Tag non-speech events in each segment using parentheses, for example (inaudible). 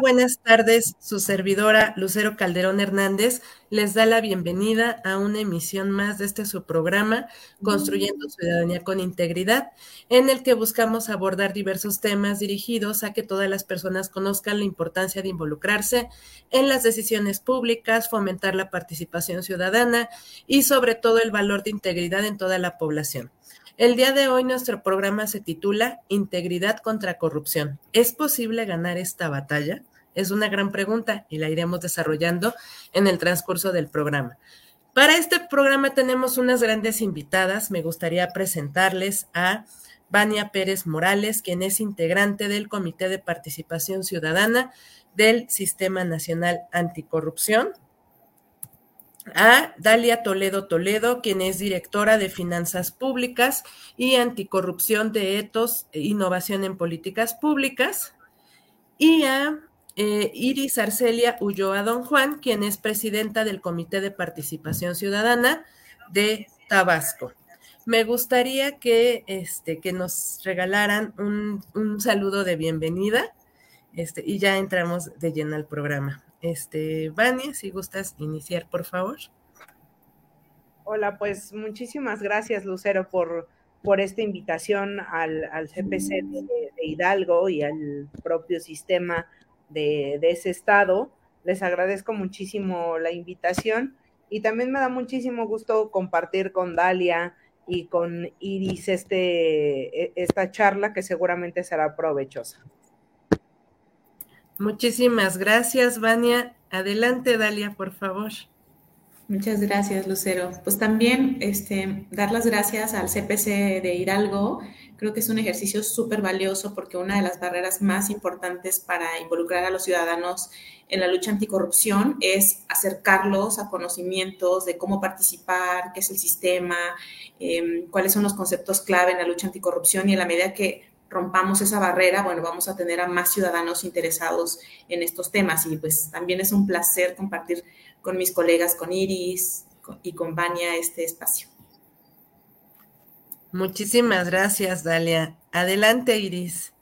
Buenas tardes. Su servidora Lucero Calderón Hernández les da la bienvenida a una emisión más de este su programa, Construyendo Ciudadanía con Integridad, en el que buscamos abordar diversos temas dirigidos a que todas las personas conozcan la importancia de involucrarse en las decisiones públicas, fomentar la participación ciudadana y sobre todo el valor de integridad en toda la población. El día de hoy nuestro programa se titula Integridad contra Corrupción. ¿Es posible ganar esta batalla? Es una gran pregunta y la iremos desarrollando en el transcurso del programa. Para este programa tenemos unas grandes invitadas. Me gustaría presentarles a Vania Pérez Morales, quien es integrante del Comité de Participación Ciudadana del Sistema Nacional Anticorrupción a Dalia Toledo Toledo, quien es directora de Finanzas Públicas y Anticorrupción de Etos e Innovación en Políticas Públicas, y a eh, Iris Arcelia Ulloa Don Juan, quien es presidenta del Comité de Participación Ciudadana de Tabasco. Me gustaría que, este, que nos regalaran un, un saludo de bienvenida este, y ya entramos de lleno al programa. Este, Vania, si gustas iniciar, por favor. Hola, pues muchísimas gracias, Lucero, por, por esta invitación al, CPC de, Hidalgo y al propio sistema de, de, ese estado. Les agradezco muchísimo la invitación y también me da muchísimo gusto compartir con Dalia y con Iris este, e, esta charla que seguramente será provechosa. Muchísimas gracias, Vania. Adelante, Dalia, por favor. Muchas gracias, Lucero. Pues también este, dar las gracias al CPC de Hidalgo. Creo que es un ejercicio súper valioso porque una de las barreras más importantes para involucrar a los ciudadanos en la lucha anticorrupción es acercarlos a conocimientos de cómo participar, qué es el sistema, em, cuáles son los conceptos clave en la lucha anticorrupción y en la medida que rompamos esa barrera, bueno, vamos a tener a más ciudadanos interesados en estos temas y pues también es un placer compartir con mis colegas, con Iris y con Vania este espacio. Muchísimas gracias, Dalia. Adelante, Iris.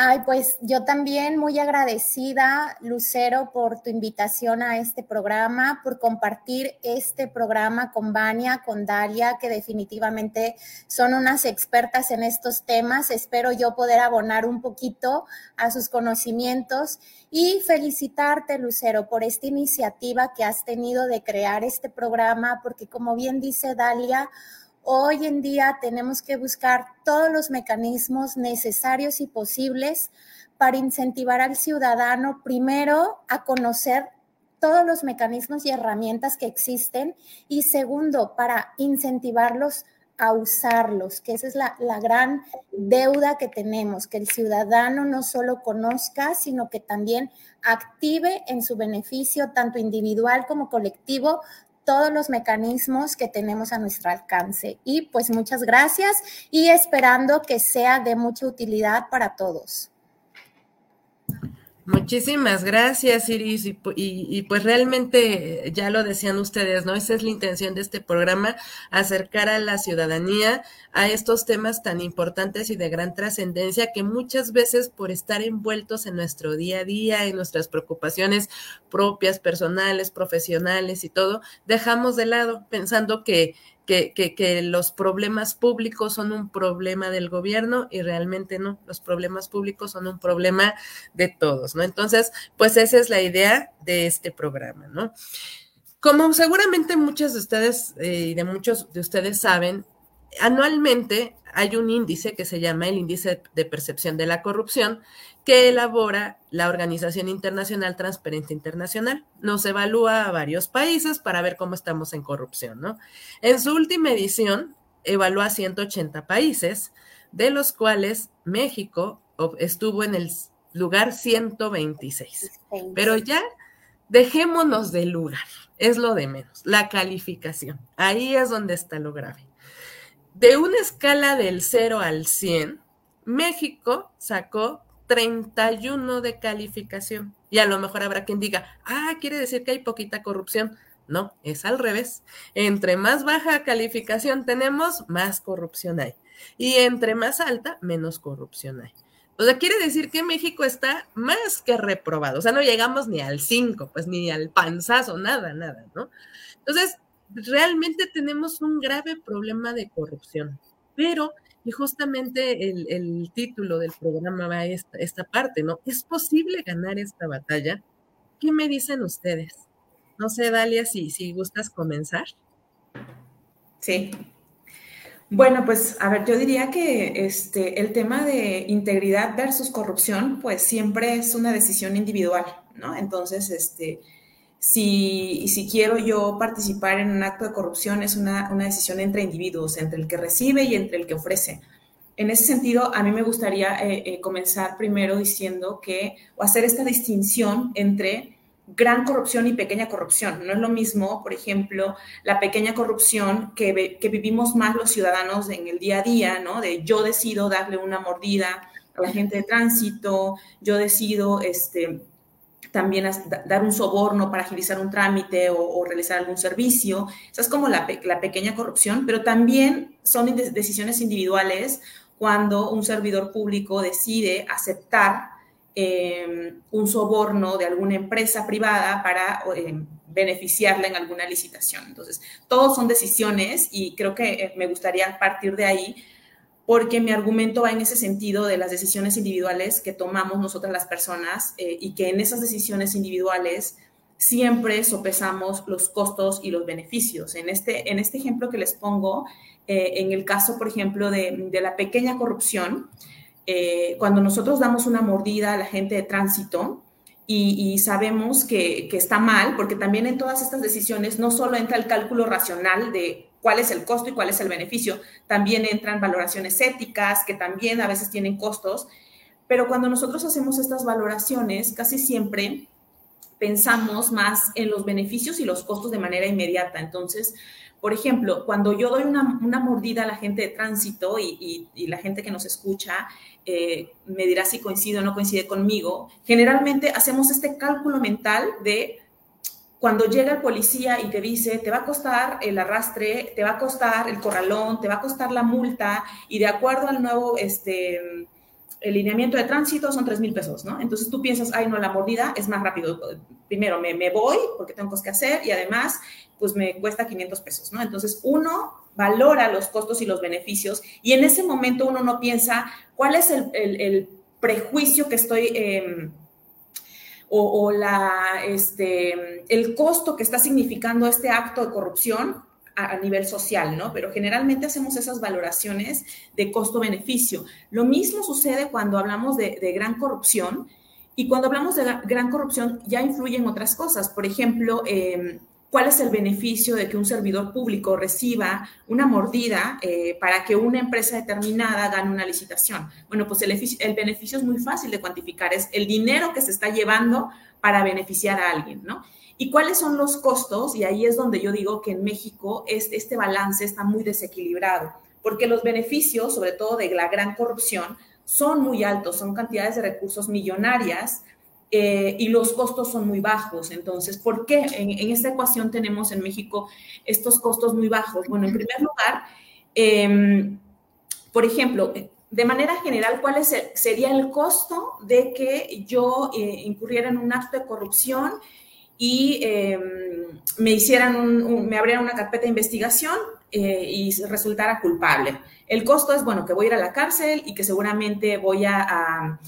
Ay, pues yo también muy agradecida, Lucero, por tu invitación a este programa, por compartir este programa con Vania, con Dalia, que definitivamente son unas expertas en estos temas. Espero yo poder abonar un poquito a sus conocimientos y felicitarte, Lucero, por esta iniciativa que has tenido de crear este programa, porque como bien dice Dalia, Hoy en día tenemos que buscar todos los mecanismos necesarios y posibles para incentivar al ciudadano primero a conocer todos los mecanismos y herramientas que existen y segundo, para incentivarlos a usarlos, que esa es la, la, gran deuda que tenemos, que el ciudadano no solo conozca, sino que también active en su beneficio, tanto individual como colectivo, todos los mecanismos que tenemos a nuestro alcance. Y pues muchas gracias y esperando que sea de mucha utilidad para todos. Muchísimas gracias, Iris. Y, pues realmente ya lo decían ustedes, ¿no? Esa es la intención de este programa, acercar a la ciudadanía a estos temas tan importantes y de gran trascendencia que muchas veces por estar envueltos en nuestro día a día, en nuestras preocupaciones propias, personales, profesionales y todo, dejamos de lado pensando que que, los problemas públicos son un problema del gobierno y realmente no, los problemas públicos son un problema de todos, ¿no? Entonces, pues esa es la idea de este programa, ¿no? Como seguramente muchos de ustedes eh, y de muchos de ustedes saben, anualmente hay un índice que se llama el índice de percepción de la corrupción, que elabora la Organización Internacional Transparencia Internacional. Nos evalúa a varios países para ver cómo estamos en corrupción, ¿no? En su última edición, evaluó a 180 países, de los cuales México estuvo en el lugar 126. Pero ya dejémonos del lugar, es lo de menos, la calificación. Ahí es donde está lo grave. De una escala del 0 al 100, México sacó 31 de calificación. Y a lo mejor habrá quien diga, ah, quiere decir que hay poquita corrupción. No, es al revés. Entre más baja calificación tenemos, más corrupción hay. Y entre más alta, menos corrupción hay. O sea, quiere decir que México está más que reprobado. O sea, no llegamos ni al 5, pues ni al panzazo, nada, nada, ¿no? Entonces, realmente tenemos un grave problema de corrupción. Pero, y justamente el, título del programa va a esta, esta parte, ¿no? ¿Es posible ganar esta batalla? ¿Qué me dicen ustedes? No sé, Dalia, si, si gustas comenzar. Sí. Bueno, pues a ver, yo diría que este, el tema de integridad versus corrupción, pues siempre es una decisión individual, ¿no? Entonces, este, si, quiero yo participar en un acto de corrupción, es una, decisión entre individuos, entre el que recibe y entre el que ofrece. En ese sentido, a mí me gustaría eh, eh, comenzar primero diciendo que, o hacer esta distinción entre gran corrupción y pequeña corrupción. No es lo mismo, por ejemplo, la pequeña corrupción que, que, vivimos más los ciudadanos en el día a día, ¿no? De yo decido darle una mordida a la gente de tránsito, yo decido este, también dar un soborno para agilizar un trámite o, realizar algún servicio. Esa es como la, pequeña corrupción, pero también son decisiones individuales cuando un servidor público decide aceptar em, un soborno de alguna empresa privada para em, beneficiarla en alguna licitación. Entonces, todos son decisiones y creo que eh, me gustaría partir de ahí porque mi argumento va en ese sentido de las decisiones individuales que tomamos nosotras las personas eh, y que en esas decisiones individuales siempre sopesamos los costos y los beneficios. En este, en este ejemplo que les pongo, eh, en el caso, por ejemplo, de, la pequeña corrupción, eh, cuando nosotros damos una mordida a la gente de tránsito, y, sabemos que, que, está mal, porque también en todas estas decisiones no solo entra el cálculo racional de cuál es el costo y cuál es el beneficio. También entran valoraciones éticas que también a veces tienen costos, pero cuando nosotros hacemos estas valoraciones, casi siempre pensamos más en los beneficios y los costos de manera inmediata. Entonces, por ejemplo, cuando yo doy una, mordida a la gente de tránsito y, la gente que nos escucha eh, me dirá si coincide o no coincide conmigo, generalmente hacemos este cálculo mental de cuando llega el policía y te dice, te va a costar el arrastre, te va a costar el corralón, te va a costar la multa, y de acuerdo al nuevo este, el lineamiento de tránsito son 3 mil pesos, ¿no? Entonces tú piensas, ay, no, la mordida es más rápido. Primero me, me, voy porque tengo cosas que hacer y además, pues me cuesta 500 pesos, ¿no? Entonces uno valora los costos y los beneficios y en ese momento uno no piensa cuál es el, el, prejuicio que estoy... Eh, o, la, este, el costo que está significando este acto de corrupción a, nivel social, ¿no? Pero generalmente hacemos esas valoraciones de costo-beneficio. Lo mismo sucede cuando hablamos de, gran corrupción y cuando hablamos de gran corrupción ya influyen otras cosas. Por ejemplo, eh, ¿Cuál es el beneficio de que un servidor público reciba una mordida eh, para que una empresa determinada gane una licitación? Bueno, pues el, el, beneficio es muy fácil de cuantificar, es el dinero que se está llevando para beneficiar a alguien, ¿no? ¿Y cuáles son los costos? Y ahí es donde yo digo que en México este, este balance está muy desequilibrado, porque los beneficios, sobre todo de la gran corrupción, son muy altos, son cantidades de recursos millonarias eh, y los costos son muy bajos. Entonces, ¿por qué en, esta ecuación tenemos en México estos costos muy bajos? Bueno, en primer lugar, em, por ejemplo, de manera general, ¿cuál sería el costo de que yo eh, incurriera en un acto de corrupción y em, me hicieran me abrieran una carpeta de investigación eh, y resultara culpable? El costo es, bueno, que voy a ir a la cárcel y que seguramente voy a,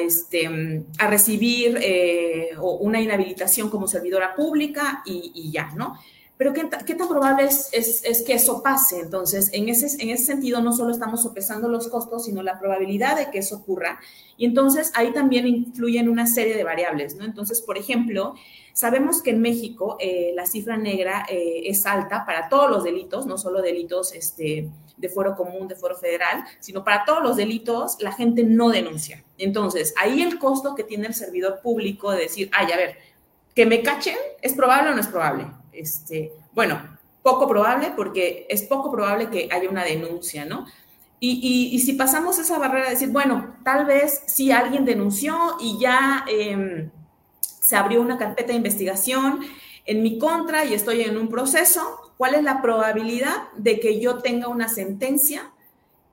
este, a recibir eh, una inhabilitación como servidora pública y, ya, ¿no? Pero ¿qué, tan probable es, que eso pase? Entonces, en ese, en ese sentido, no solo estamos sopesando los costos, sino la probabilidad de que eso ocurra. Y entonces ahí también influyen una serie de variables. Entonces, por ejemplo, sabemos que en México eh, la cifra negra eh, es alta para todos los delitos, no solo delitos este, de fuero común, de fuero federal, sino para todos los delitos la gente no denuncia. Entonces, ahí el costo que tiene el servidor público de decir, ay, a ver, que me cachen, ¿es probable o no es probable? Este, bueno, poco probable porque es poco probable que haya una denuncia, ¿no? Y, si pasamos esa barrera de decir, bueno, tal vez si alguien denunció y ya em, se abrió una carpeta de investigación en mi contra y estoy en un proceso, ¿cuál es la probabilidad de que yo tenga una sentencia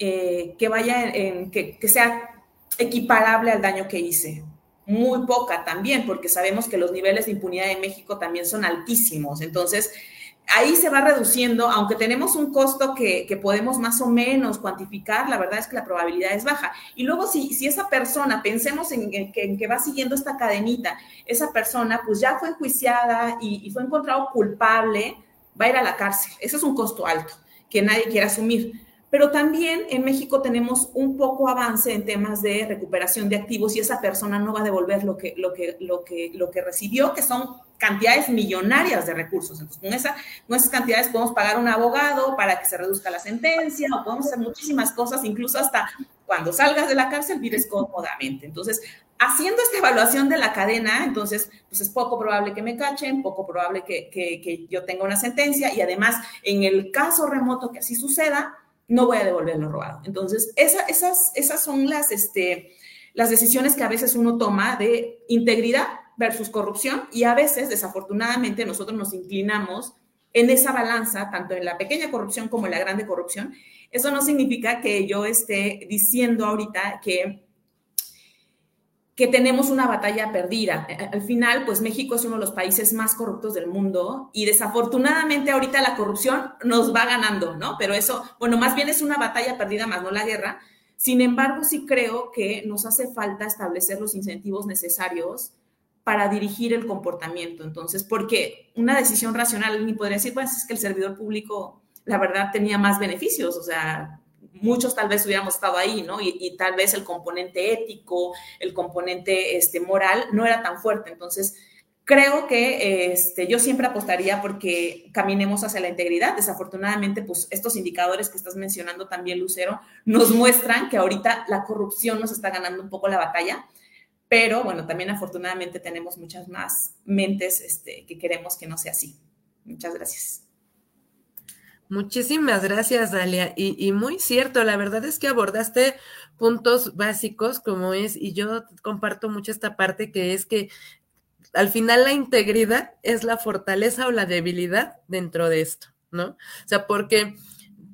eh, que vaya en, que, sea equiparable al daño que hice. Muy poca también, porque sabemos que los niveles de impunidad en México también son altísimos. Entonces, ahí se va reduciendo, aunque tenemos un costo que, podemos más o menos cuantificar, la verdad es que la probabilidad es baja. Y luego si, si esa persona, pensemos en, que, va siguiendo esta cadenita, esa persona pues ya fue enjuiciada y, y fue encontrado culpable, va a ir a la cárcel. Ese es un costo alto que nadie quiere asumir. Pero también en México tenemos un poco avance en temas de recuperación de activos y esa persona no va a devolver lo que, lo que, lo que, lo que recibió, que son cantidades millonarias de recursos. Entonces, con, esa, con esas cantidades podemos pagar un abogado para que se reduzca la sentencia o podemos hacer muchísimas cosas, incluso hasta cuando salgas de la cárcel vives cómodamente. Entonces, haciendo esta evaluación de la cadena, entonces, pues es poco probable que me cachen, poco probable que, que yo tenga una sentencia y además, en el caso remoto que así suceda, no voy a devolver lo robado. Entonces, esas, esas son las, este, las decisiones que a veces uno toma de integridad versus corrupción y a veces, desafortunadamente, nosotros nos inclinamos en esa balanza, tanto en la pequeña corrupción como en la grande corrupción. Eso no significa que yo esté diciendo ahorita que que tenemos una batalla perdida. Al final, pues México es uno de los países más corruptos del mundo y desafortunadamente ahorita la corrupción nos va ganando, ¿no? Pero eso, bueno, más bien es una batalla perdida más no la guerra. Sin embargo, sí creo que nos hace falta establecer los incentivos necesarios para dirigir el comportamiento. Entonces, porque una decisión racional ni podría decir, pues es que el servidor público, la verdad, tenía más beneficios, o sea, muchos tal vez hubiéramos estado ahí, ¿no? Y, tal vez el componente ético, el componente este, moral no era tan fuerte. Entonces, creo que este, yo siempre apostaría porque caminemos hacia la integridad. Desafortunadamente, pues estos indicadores que estás mencionando también, Lucero, nos muestran que ahorita la corrupción nos está ganando un poco la batalla. Pero bueno, también afortunadamente tenemos muchas más mentes este, que queremos que no sea así. Muchas gracias. Muchísimas gracias, Dalia. Y, muy cierto, la verdad es que abordaste puntos básicos como es, y yo comparto mucho esta parte que es que al final la integridad es la fortaleza o la debilidad dentro de esto, ¿no? O sea, porque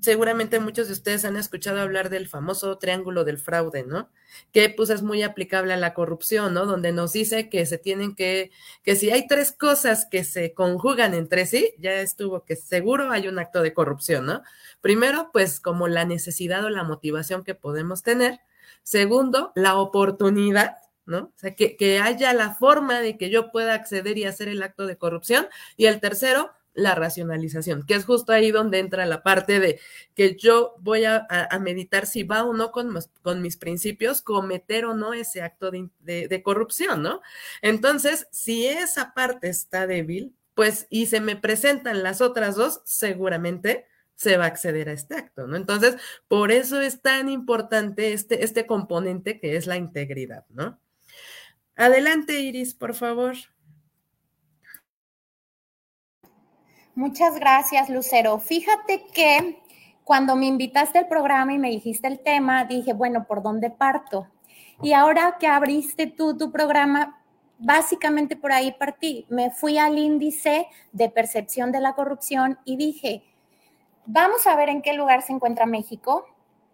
seguramente muchos de ustedes han escuchado hablar del famoso triángulo del fraude, ¿no? Que pues es muy aplicable a la corrupción, ¿no? Donde nos dice que se tienen que, que si hay tres cosas que se conjugan entre sí, ya estuvo que seguro hay un acto de corrupción, ¿no? Primero, pues como la necesidad o la motivación que podemos tener. Segundo, la oportunidad, ¿no? O sea, que, que haya la forma de que yo pueda acceder y hacer el acto de corrupción. Y el tercero, la racionalización, que es justo ahí donde entra la parte de que yo voy a, meditar si va o no con, con, mis principios, cometer o no ese acto de, corrupción, ¿no? Entonces, si esa parte está débil, pues y se me presentan las otras dos, seguramente se va a acceder a este acto, ¿no? Entonces, por eso es tan importante este, este componente que es la integridad, ¿no? Adelante, Iris, por favor. Muchas gracias, Lucero. Fíjate que cuando me invitaste al programa y me dijiste el tema, dije, bueno, ¿por dónde parto? Y ahora que abriste tú tu programa, básicamente por ahí partí. Me fui al índice de percepción de la corrupción y dije, vamos a ver en qué lugar se encuentra México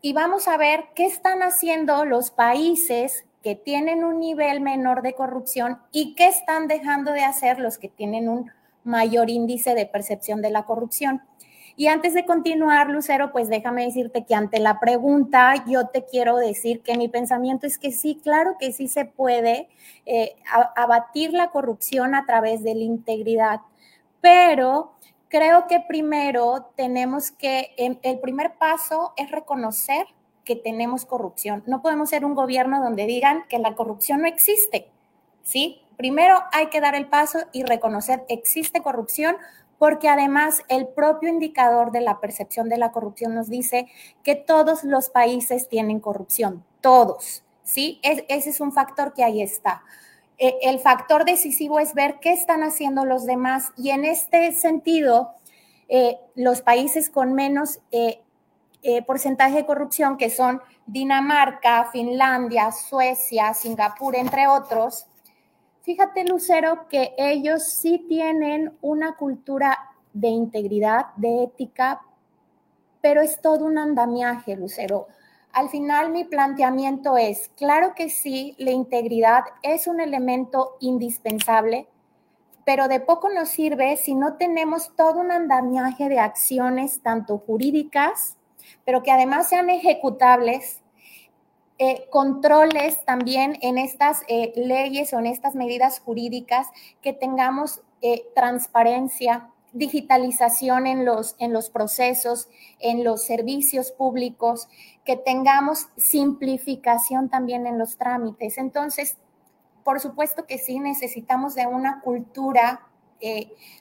y vamos a ver qué están haciendo los países que tienen un nivel menor de corrupción y qué están dejando de hacer los que tienen un mayor índice de percepción de la corrupción. Y antes de continuar, Lucero, pues déjame decirte que ante la pregunta yo te quiero decir que mi pensamiento es que sí, claro que sí se puede eh, abatir la corrupción a través de la integridad, pero creo que primero tenemos que, em, el primer paso es reconocer que tenemos corrupción. No podemos ser un gobierno donde digan que la corrupción no existe, ¿sí? Primero hay que dar el paso y reconocer existe corrupción porque además el propio indicador de la percepción de la corrupción nos dice que todos los países tienen corrupción, todos, ¿sí? ese es un factor que ahí está. E, el factor decisivo es ver qué están haciendo los demás y en este sentido, eh, los países con menos eh, eh, porcentaje de corrupción, que son Dinamarca, Finlandia, Suecia, Singapur, entre otros, Fíjate, Lucero, que ellos sí tienen una cultura de integridad, de ética, pero es todo un andamiaje, Lucero. Al final mi planteamiento es, claro que sí, la integridad es un elemento indispensable, pero de poco nos sirve si no tenemos todo un andamiaje de acciones, tanto jurídicas, pero que además sean ejecutables, eh, controles también en estas eh, leyes o en estas medidas jurídicas, que tengamos eh, transparencia, digitalización en los, en los procesos, en los servicios públicos, que tengamos simplificación también en los trámites. Entonces, por supuesto que sí, necesitamos de una cultura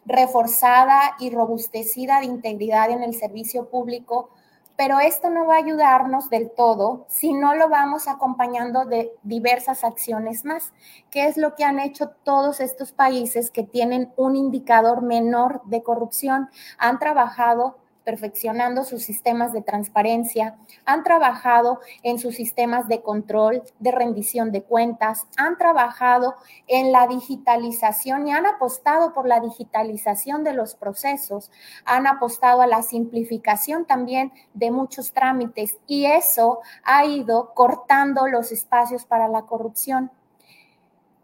reforzada y robustecida de integridad en el servicio público pero esto no va a ayudarnos del todo si no lo vamos acompañando de diversas acciones más, que es lo que han hecho todos estos países que tienen un indicador menor de corrupción. Han trabajado perfeccionando sus sistemas de transparencia, han trabajado en sus sistemas de control, de rendición de cuentas, han trabajado en la digitalización y han apostado por la digitalización de los procesos, han apostado a la simplificación también de muchos trámites y eso ha ido cortando los espacios para la corrupción.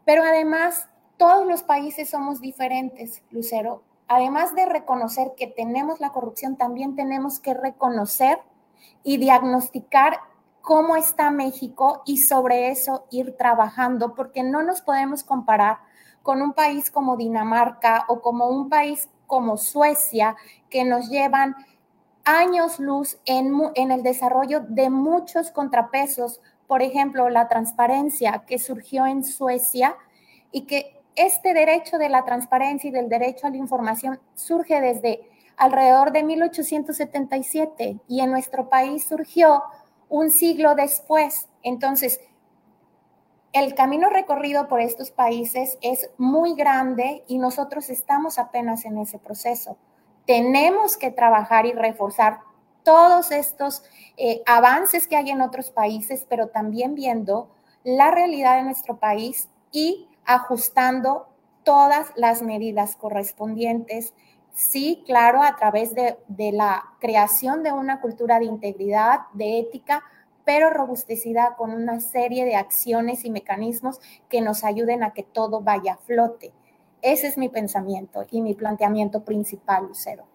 Pero además, todos los países somos diferentes, Lucero además de reconocer que tenemos la corrupción, también tenemos que reconocer y diagnosticar cómo está México y sobre eso ir trabajando, porque no nos podemos comparar con un país como Dinamarca o como un país como Suecia, que nos llevan años luz en, en el desarrollo de muchos contrapesos, por ejemplo, la transparencia que surgió en Suecia y que este derecho de la transparencia y del derecho a la información surge desde alrededor de 1877 y en nuestro país surgió un siglo después. Entonces, el camino recorrido por estos países es muy grande y nosotros estamos apenas en ese proceso. Tenemos que trabajar y reforzar todos estos eh, avances que hay en otros países, pero también viendo la realidad de nuestro país y ajustando todas las medidas correspondientes. Sí, claro, a través de, la creación de una cultura de integridad, de ética, pero robustecida con una serie de acciones y mecanismos que nos ayuden a que todo vaya a flote. Ese es mi pensamiento y mi planteamiento principal, Lucero.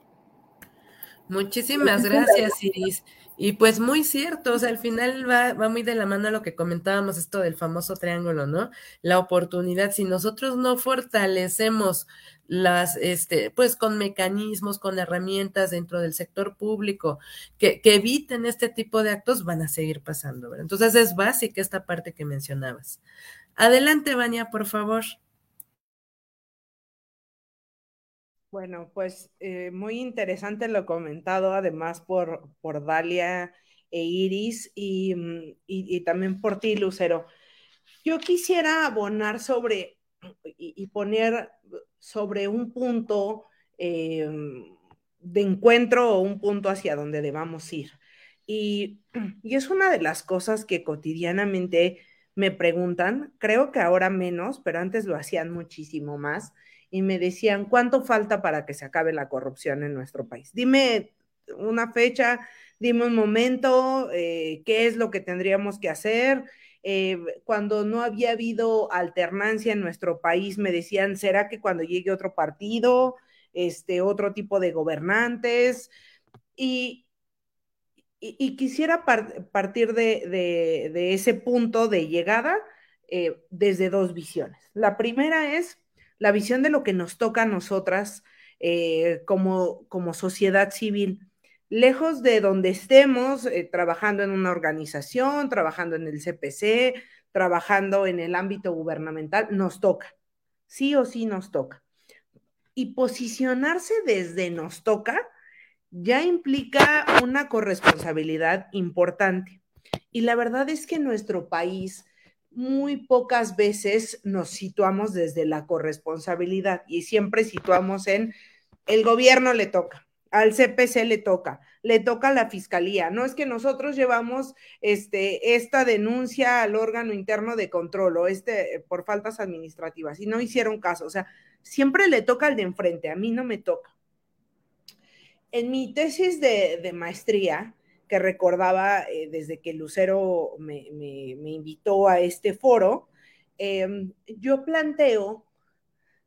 Muchísimas gracias, Iris. Y pues muy cierto, o sea, al final va, va muy de la mano a lo que comentábamos, esto del famoso triángulo, ¿no? La oportunidad, si nosotros no fortalecemos las, este, pues con mecanismos, con herramientas dentro del sector público que, que eviten este tipo de actos, van a seguir pasando, ¿verdad? Entonces es básica esta parte que mencionabas. Adelante, Vania, por favor. Bueno, pues eh, muy interesante lo comentado, además por, por Dalia e Iris mm, y, también por ti, Lucero. Yo quisiera abonar sobre y, poner sobre un punto eh, de encuentro o un punto hacia donde debamos ir. Y, (clears throat) y es una de las cosas que cotidianamente me preguntan, creo que ahora menos, pero antes lo hacían muchísimo más y me decían, ¿cuánto falta para que se acabe la corrupción en nuestro país? Dime una fecha, dime un momento, eh, qué es lo que tendríamos que hacer. Eh, cuando no había habido alternancia en nuestro país, me decían, ¿será que cuando llegue otro partido, este, otro tipo de gobernantes? Y, quisiera partir de, de, ese punto de llegada eh, desde dos visiones. La primera es la visión de lo que nos toca a nosotras eh, como, como sociedad civil. Lejos de donde estemos, eh, trabajando en una organización, trabajando en el CPC, trabajando en el ámbito gubernamental, nos toca. Sí o sí nos toca. Y posicionarse desde nos toca ya implica una corresponsabilidad importante. Y la verdad es que nuestro país muy pocas veces nos situamos desde la corresponsabilidad y siempre situamos en el gobierno le toca, al CPC le toca, le toca a la fiscalía. No es que nosotros llevamos este, esta denuncia al órgano interno de control o este por faltas administrativas y no hicieron caso. O sea, siempre le toca al de enfrente, a mí no me toca. En mi tesis de, de maestría, que recordaba eh, desde que Lucero me, invitó a este foro, em, yo planteo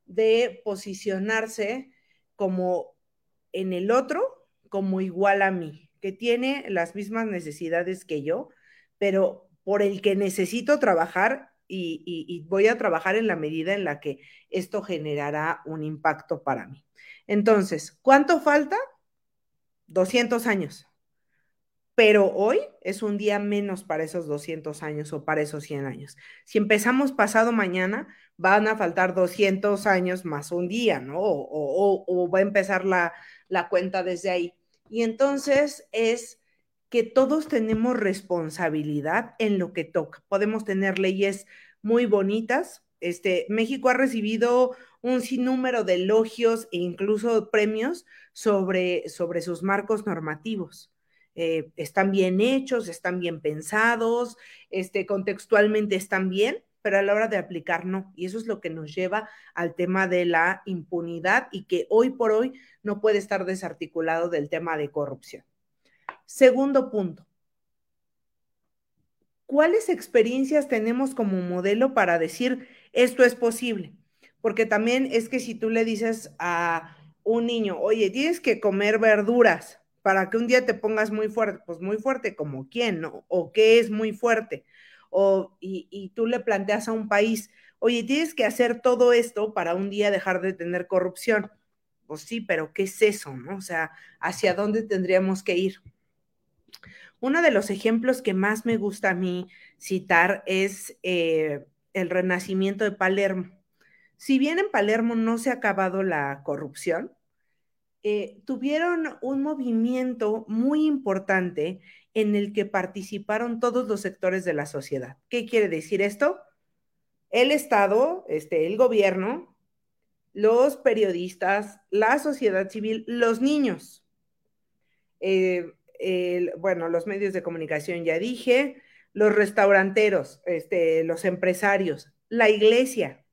de posicionarse como en el otro, como igual a mí, que tiene las mismas necesidades que yo, pero por el que necesito trabajar y, voy a trabajar en la medida en la que esto generará un impacto para mí. Entonces, ¿cuánto falta? 200 años. Pero hoy es un día menos para esos 200 años o para esos 100 años. Si empezamos pasado mañana, van a faltar 200 años más un día, ¿no? O, va a empezar la, la cuenta desde ahí. Y entonces es que todos tenemos responsabilidad en lo que toca. Podemos tener leyes muy bonitas. Este, México ha recibido un sinnúmero de elogios e incluso premios sobre, sobre sus marcos normativos. Eh, están bien hechos, están bien pensados, este, contextualmente están bien, pero a la hora de aplicar no. Y eso es lo que nos lleva al tema de la impunidad y que hoy por hoy no puede estar desarticulado del tema de corrupción. Segundo punto, ¿cuáles experiencias tenemos como modelo para decir esto es posible? Porque también es que si tú le dices a un niño, oye, tienes que comer verduras para que un día te pongas muy fuerte, pues muy fuerte como quién, ¿no? O qué es muy fuerte. O, y, tú le planteas a un país, oye, tienes que hacer todo esto para un día dejar de tener corrupción. Pues sí, pero ¿qué es eso, no? O sea, ¿hacia dónde tendríamos que ir? Uno de los ejemplos que más me gusta a mí citar es eh, el renacimiento de Palermo. Si bien en Palermo no se ha acabado la corrupción, eh, tuvieron un movimiento muy importante en el que participaron todos los sectores de la sociedad. ¿Qué quiere decir esto? El Estado, este, el gobierno, los periodistas, la sociedad civil, los niños. Eh, bueno, los medios de comunicación ya dije, los restauranteros, este, los empresarios, la iglesia,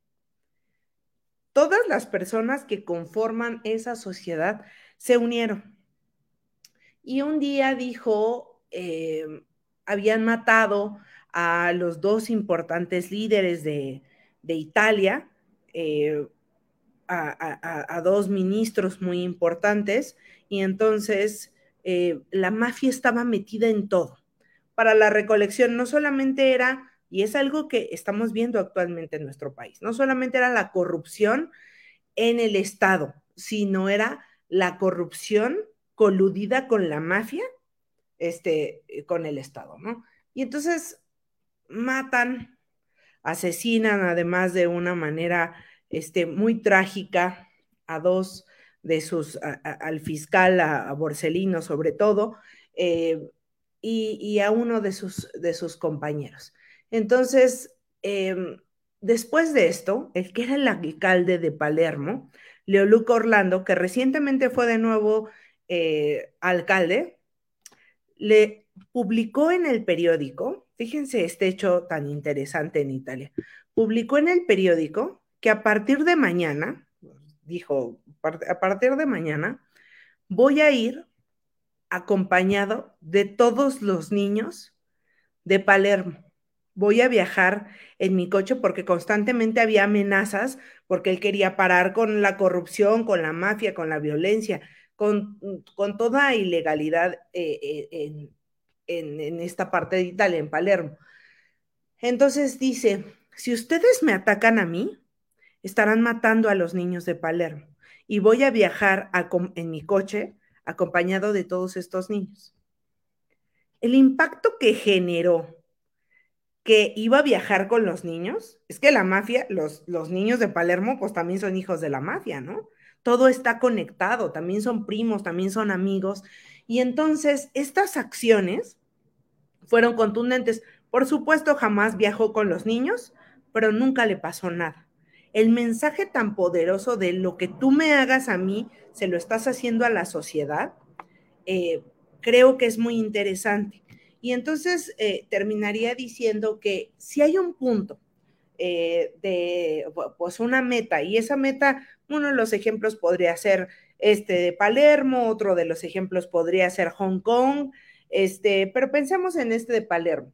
todas las personas que conforman esa sociedad se unieron. Y un día dijo, eh, habían matado a los dos importantes líderes de, Italia, eh, a, dos ministros muy importantes, y entonces eh, la mafia estaba metida en todo. Para la recolección no solamente era, y es algo que estamos viendo actualmente en nuestro país, no solamente era la corrupción en el Estado, sino era la corrupción coludida con la mafia, este, eh, con el Estado, ¿no? Y entonces matan, asesinan además de una manera este, muy trágica a dos de sus, al fiscal, a, Borsellino sobre todo, eh, y, a uno de sus, de sus compañeros. Entonces, em, después de esto, el que era el alcalde de Palermo, Leoluco Orlando, que recientemente fue de nuevo eh, alcalde, le publicó en el periódico, fíjense este hecho tan interesante en Italia, publicó en el periódico que a partir de mañana, dijo, a partir de mañana voy a ir acompañado de todos los niños de Palermo. Voy a viajar en mi coche porque constantemente había amenazas porque él quería parar con la corrupción, con la mafia, con la violencia, con, con toda ilegalidad eh, eh, en, en esta parte de Italia, en Palermo. Entonces dice, si ustedes me atacan a mí, estarán matando a los niños de Palermo y voy a viajar en mi coche acompañado de todos estos niños. El impacto que generó que iba a viajar con los niños, es que la mafia, los, los niños de Palermo, pues también son hijos de la mafia, ¿no? Todo está conectado, también son primos, también son amigos. Y entonces estas acciones fueron contundentes. Por supuesto, jamás viajó con los niños, pero nunca le pasó nada el mensaje tan poderoso de lo que tú me hagas a mí, se lo estás haciendo a la sociedad, eh, creo que es muy interesante. Y entonces eh, terminaría diciendo que si hay un punto eh, de, pues una meta, y esa meta, uno de los ejemplos podría ser este de Palermo, otro de los ejemplos podría ser Hong Kong, Este, pero pensemos en este de Palermo.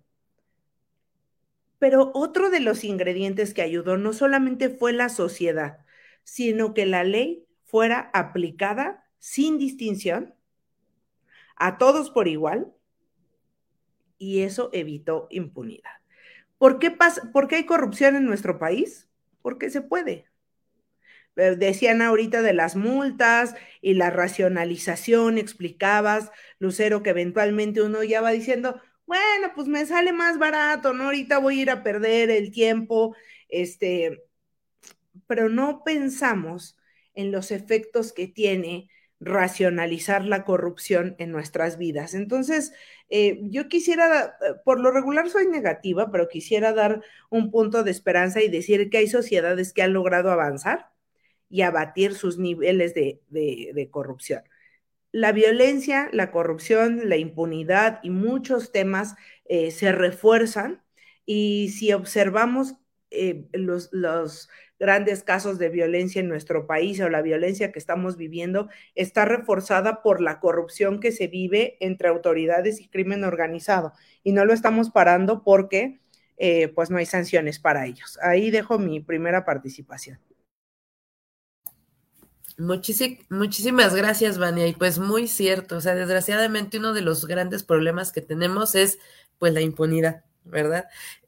Pero otro de los ingredientes que ayudó no solamente fue la sociedad, sino que la ley fuera aplicada sin distinción a todos por igual y eso evitó impunidad. ¿Por qué, pasa, ¿Por qué hay corrupción en nuestro país? Porque se puede. Eh, decían ahorita de las multas y la racionalización, explicabas, Lucero, que eventualmente uno ya va diciendo, bueno, pues me sale más barato, ¿no? Ahorita voy a ir a perder el tiempo, este, pero no pensamos en los efectos que tiene racionalizar la corrupción en nuestras vidas. Entonces, eh, yo quisiera, eh, por lo regular soy negativa, pero quisiera dar un punto de esperanza y decir que hay sociedades que han logrado avanzar y abatir sus niveles de, corrupción. La violencia, la corrupción, la impunidad y muchos temas eh, se refuerzan y si observamos los, los grandes casos de violencia en nuestro país o la violencia que estamos viviendo está reforzada por la corrupción que se vive entre autoridades y crimen organizado. Y no lo estamos parando porque eh, pues no hay sanciones para ellos. Ahí dejo mi primera participación. muchísimas gracias, Vania. Y pues muy cierto, o sea, desgraciadamente uno de los grandes problemas que tenemos es pues la impunidad, ¿verdad?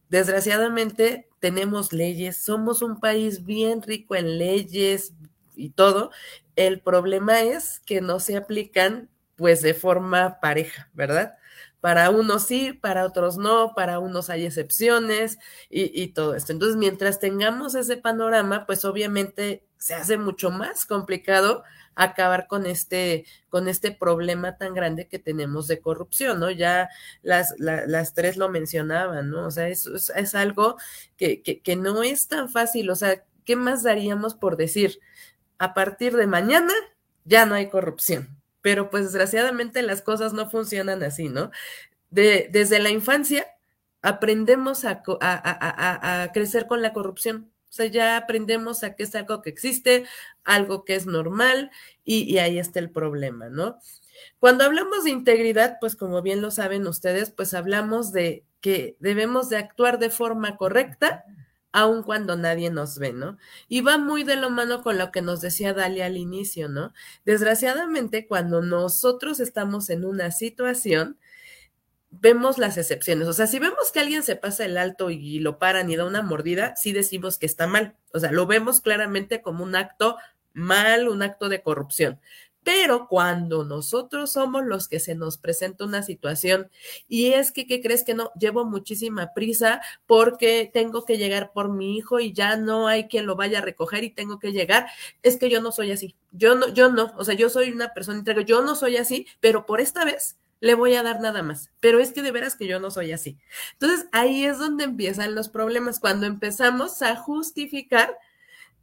Desgraciadamente tenemos leyes, somos un país bien rico en leyes y todo. El problema es que no se aplican pues de forma pareja, ¿verdad? Para unos sí, para otros no, para unos hay excepciones y, y, todo esto. Entonces, mientras tengamos ese panorama, pues obviamente se hace mucho más complicado acabar con este, con este problema tan grande que tenemos de corrupción, ¿no? Ya las, las tres lo mencionaban, ¿no? O sea, eso es, algo que, que, que no es tan fácil, o sea, ¿qué más daríamos por decir? A partir de mañana ya no hay corrupción, pero pues desgraciadamente las cosas no funcionan así, ¿no? De, desde la infancia aprendemos a, a, a, crecer con la corrupción. O sea, ya aprendemos a que es algo que existe, algo que es normal y, ahí está el problema, ¿no? Cuando hablamos de integridad, pues como bien lo saben ustedes, pues hablamos de que debemos de actuar de forma correcta, aun cuando nadie nos ve, ¿no? Y va muy de lo mano con lo que nos decía Dalia al inicio, ¿no? Desgraciadamente, cuando nosotros estamos en una situación, vemos las excepciones. O sea, si vemos que alguien se pasa el alto y lo paran y da una mordida, sí decimos que está mal. O sea, lo vemos claramente como un acto mal, un acto de corrupción. Pero cuando nosotros somos los que se nos presenta una situación y es que, ¿qué crees que no? Llevo muchísima prisa porque tengo que llegar por mi hijo y ya no hay quien lo vaya a recoger y tengo que llegar, es que yo no soy así. Yo no, yo no, o sea, yo soy una persona yo no soy así, pero por esta vez le voy a dar nada más. Pero es que de veras que yo no soy así. Entonces ahí es donde empiezan los problemas, cuando empezamos a justificar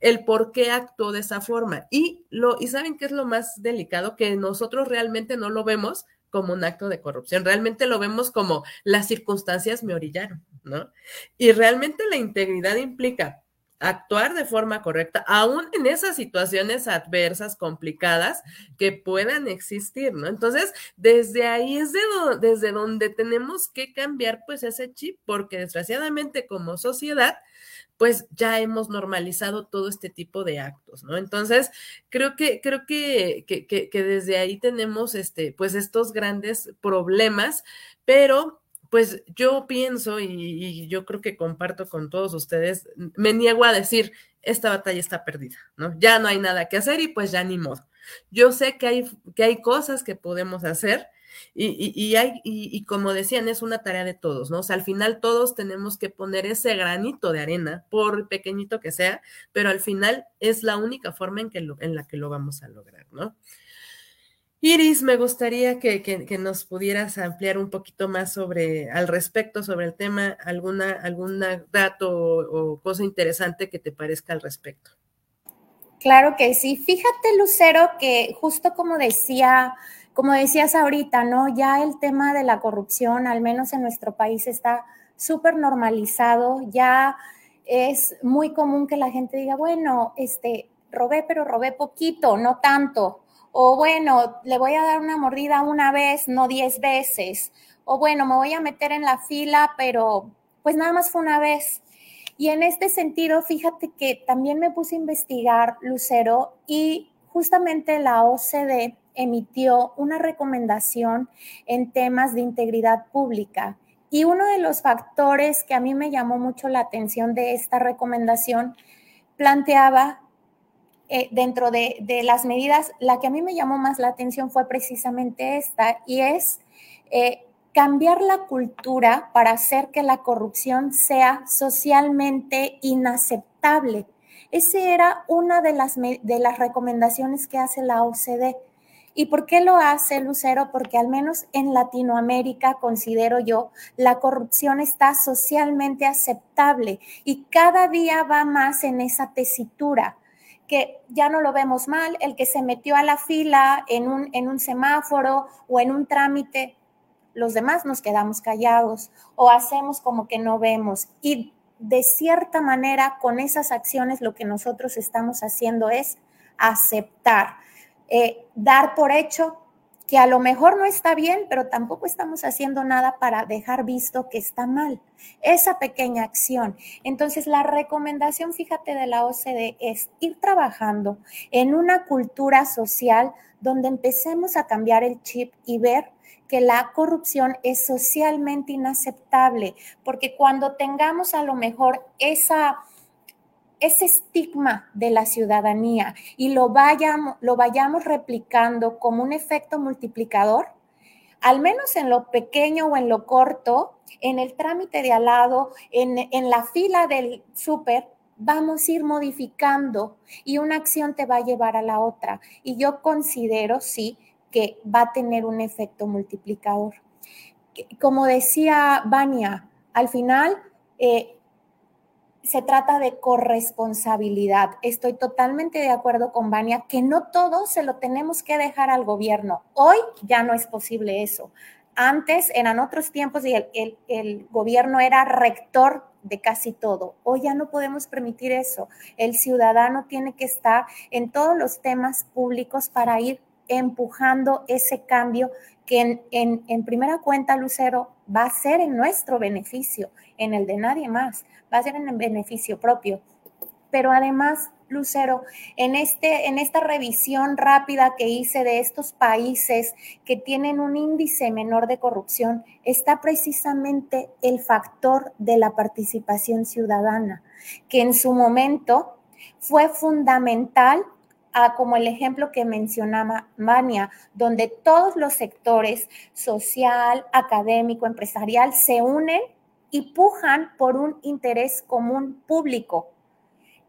el por qué actuó de esa forma. Y, lo, y saben qué es lo más delicado, que nosotros realmente no lo vemos como un acto de corrupción, realmente lo vemos como las circunstancias me orillaron, ¿no? Y realmente la integridad implica actuar de forma correcta, aún en esas situaciones adversas, complicadas que puedan existir, ¿no? Entonces, desde ahí es de desde donde tenemos que cambiar pues ese chip, porque desgraciadamente como sociedad, pues ya hemos normalizado todo este tipo de actos, ¿no? Entonces, creo que, creo que, que, que desde ahí tenemos este, pues estos grandes problemas, pero pues yo pienso y, yo creo que comparto con todos ustedes, me niego a decir, esta batalla está perdida, ¿no? Ya no hay nada que hacer y pues ya ni modo. Yo sé que hay, que hay cosas que podemos hacer y, y, hay, y, como decían, es una tarea de todos, ¿no? O sea, al final todos tenemos que poner ese granito de arena, por pequeñito que sea, pero al final es la única forma en, que en la que lo vamos a lograr, ¿no? Iris, me gustaría que, nos pudieras ampliar un poquito más sobre, al respecto, sobre el tema, alguna, algún dato o, cosa interesante que te parezca al respecto. Claro que sí. Fíjate, Lucero, que justo como decía, como decías ahorita, ¿no? Ya el tema de la corrupción, al menos en nuestro país, está súper normalizado. Ya es muy común que la gente diga, bueno, este, robé, pero robé poquito, no tanto O bueno, le voy a dar una mordida una vez, no diez veces. O bueno, me voy a meter en la fila, pero pues nada más fue una vez. Y en este sentido, fíjate que también me puse a investigar, Lucero, y justamente la OCDE emitió una recomendación en temas de integridad pública. Y uno de los factores que a mí me llamó mucho la atención de esta recomendación planteaba eh, dentro de, las medidas, la que a mí me llamó más la atención fue precisamente esta, y es eh, cambiar la cultura para hacer que la corrupción sea socialmente inaceptable. Esa era una de las, de las recomendaciones que hace la OCDE. ¿Y por qué lo hace Lucero? Porque al menos en Latinoamérica, considero yo, la corrupción está socialmente aceptable y cada día va más en esa tesitura que ya no lo vemos mal, el que se metió a la fila en un, en un semáforo o en un trámite, los demás nos quedamos callados o hacemos como que no vemos. Y de cierta manera, con esas acciones, lo que nosotros estamos haciendo es aceptar, eh, dar por hecho que a lo mejor no está bien, pero tampoco estamos haciendo nada para dejar visto que está mal. Esa pequeña acción. Entonces, la recomendación, fíjate, de la OCDE es ir trabajando en una cultura social donde empecemos a cambiar el chip y ver que la corrupción es socialmente inaceptable, porque cuando tengamos a lo mejor esa ese estigma de la ciudadanía y lo vayamos, lo vayamos replicando como un efecto multiplicador, al menos en lo pequeño o en lo corto, en el trámite de al lado, en, en la fila del súper, vamos a ir modificando y una acción te va a llevar a la otra. Y yo considero, sí, que va a tener un efecto multiplicador. Como decía Vania, al final eh, se trata de corresponsabilidad. Estoy totalmente de acuerdo con Vania que no todo se lo tenemos que dejar al gobierno. Hoy ya no es posible eso. Antes eran otros tiempos y el, gobierno era rector de casi todo. Hoy ya no podemos permitir eso. El ciudadano tiene que estar en todos los temas públicos para ir empujando ese cambio que en, primera cuenta, Lucero, va a ser en nuestro beneficio, en el de nadie más, va a ser en beneficio propio. Pero además, Lucero, en, este, en esta revisión rápida que hice de estos países que tienen un índice menor de corrupción, está precisamente el factor de la participación ciudadana, que en su momento fue fundamental como el ejemplo que mencionaba Mania, donde todos los sectores social, académico, empresarial se unen y pujan por un interés común público.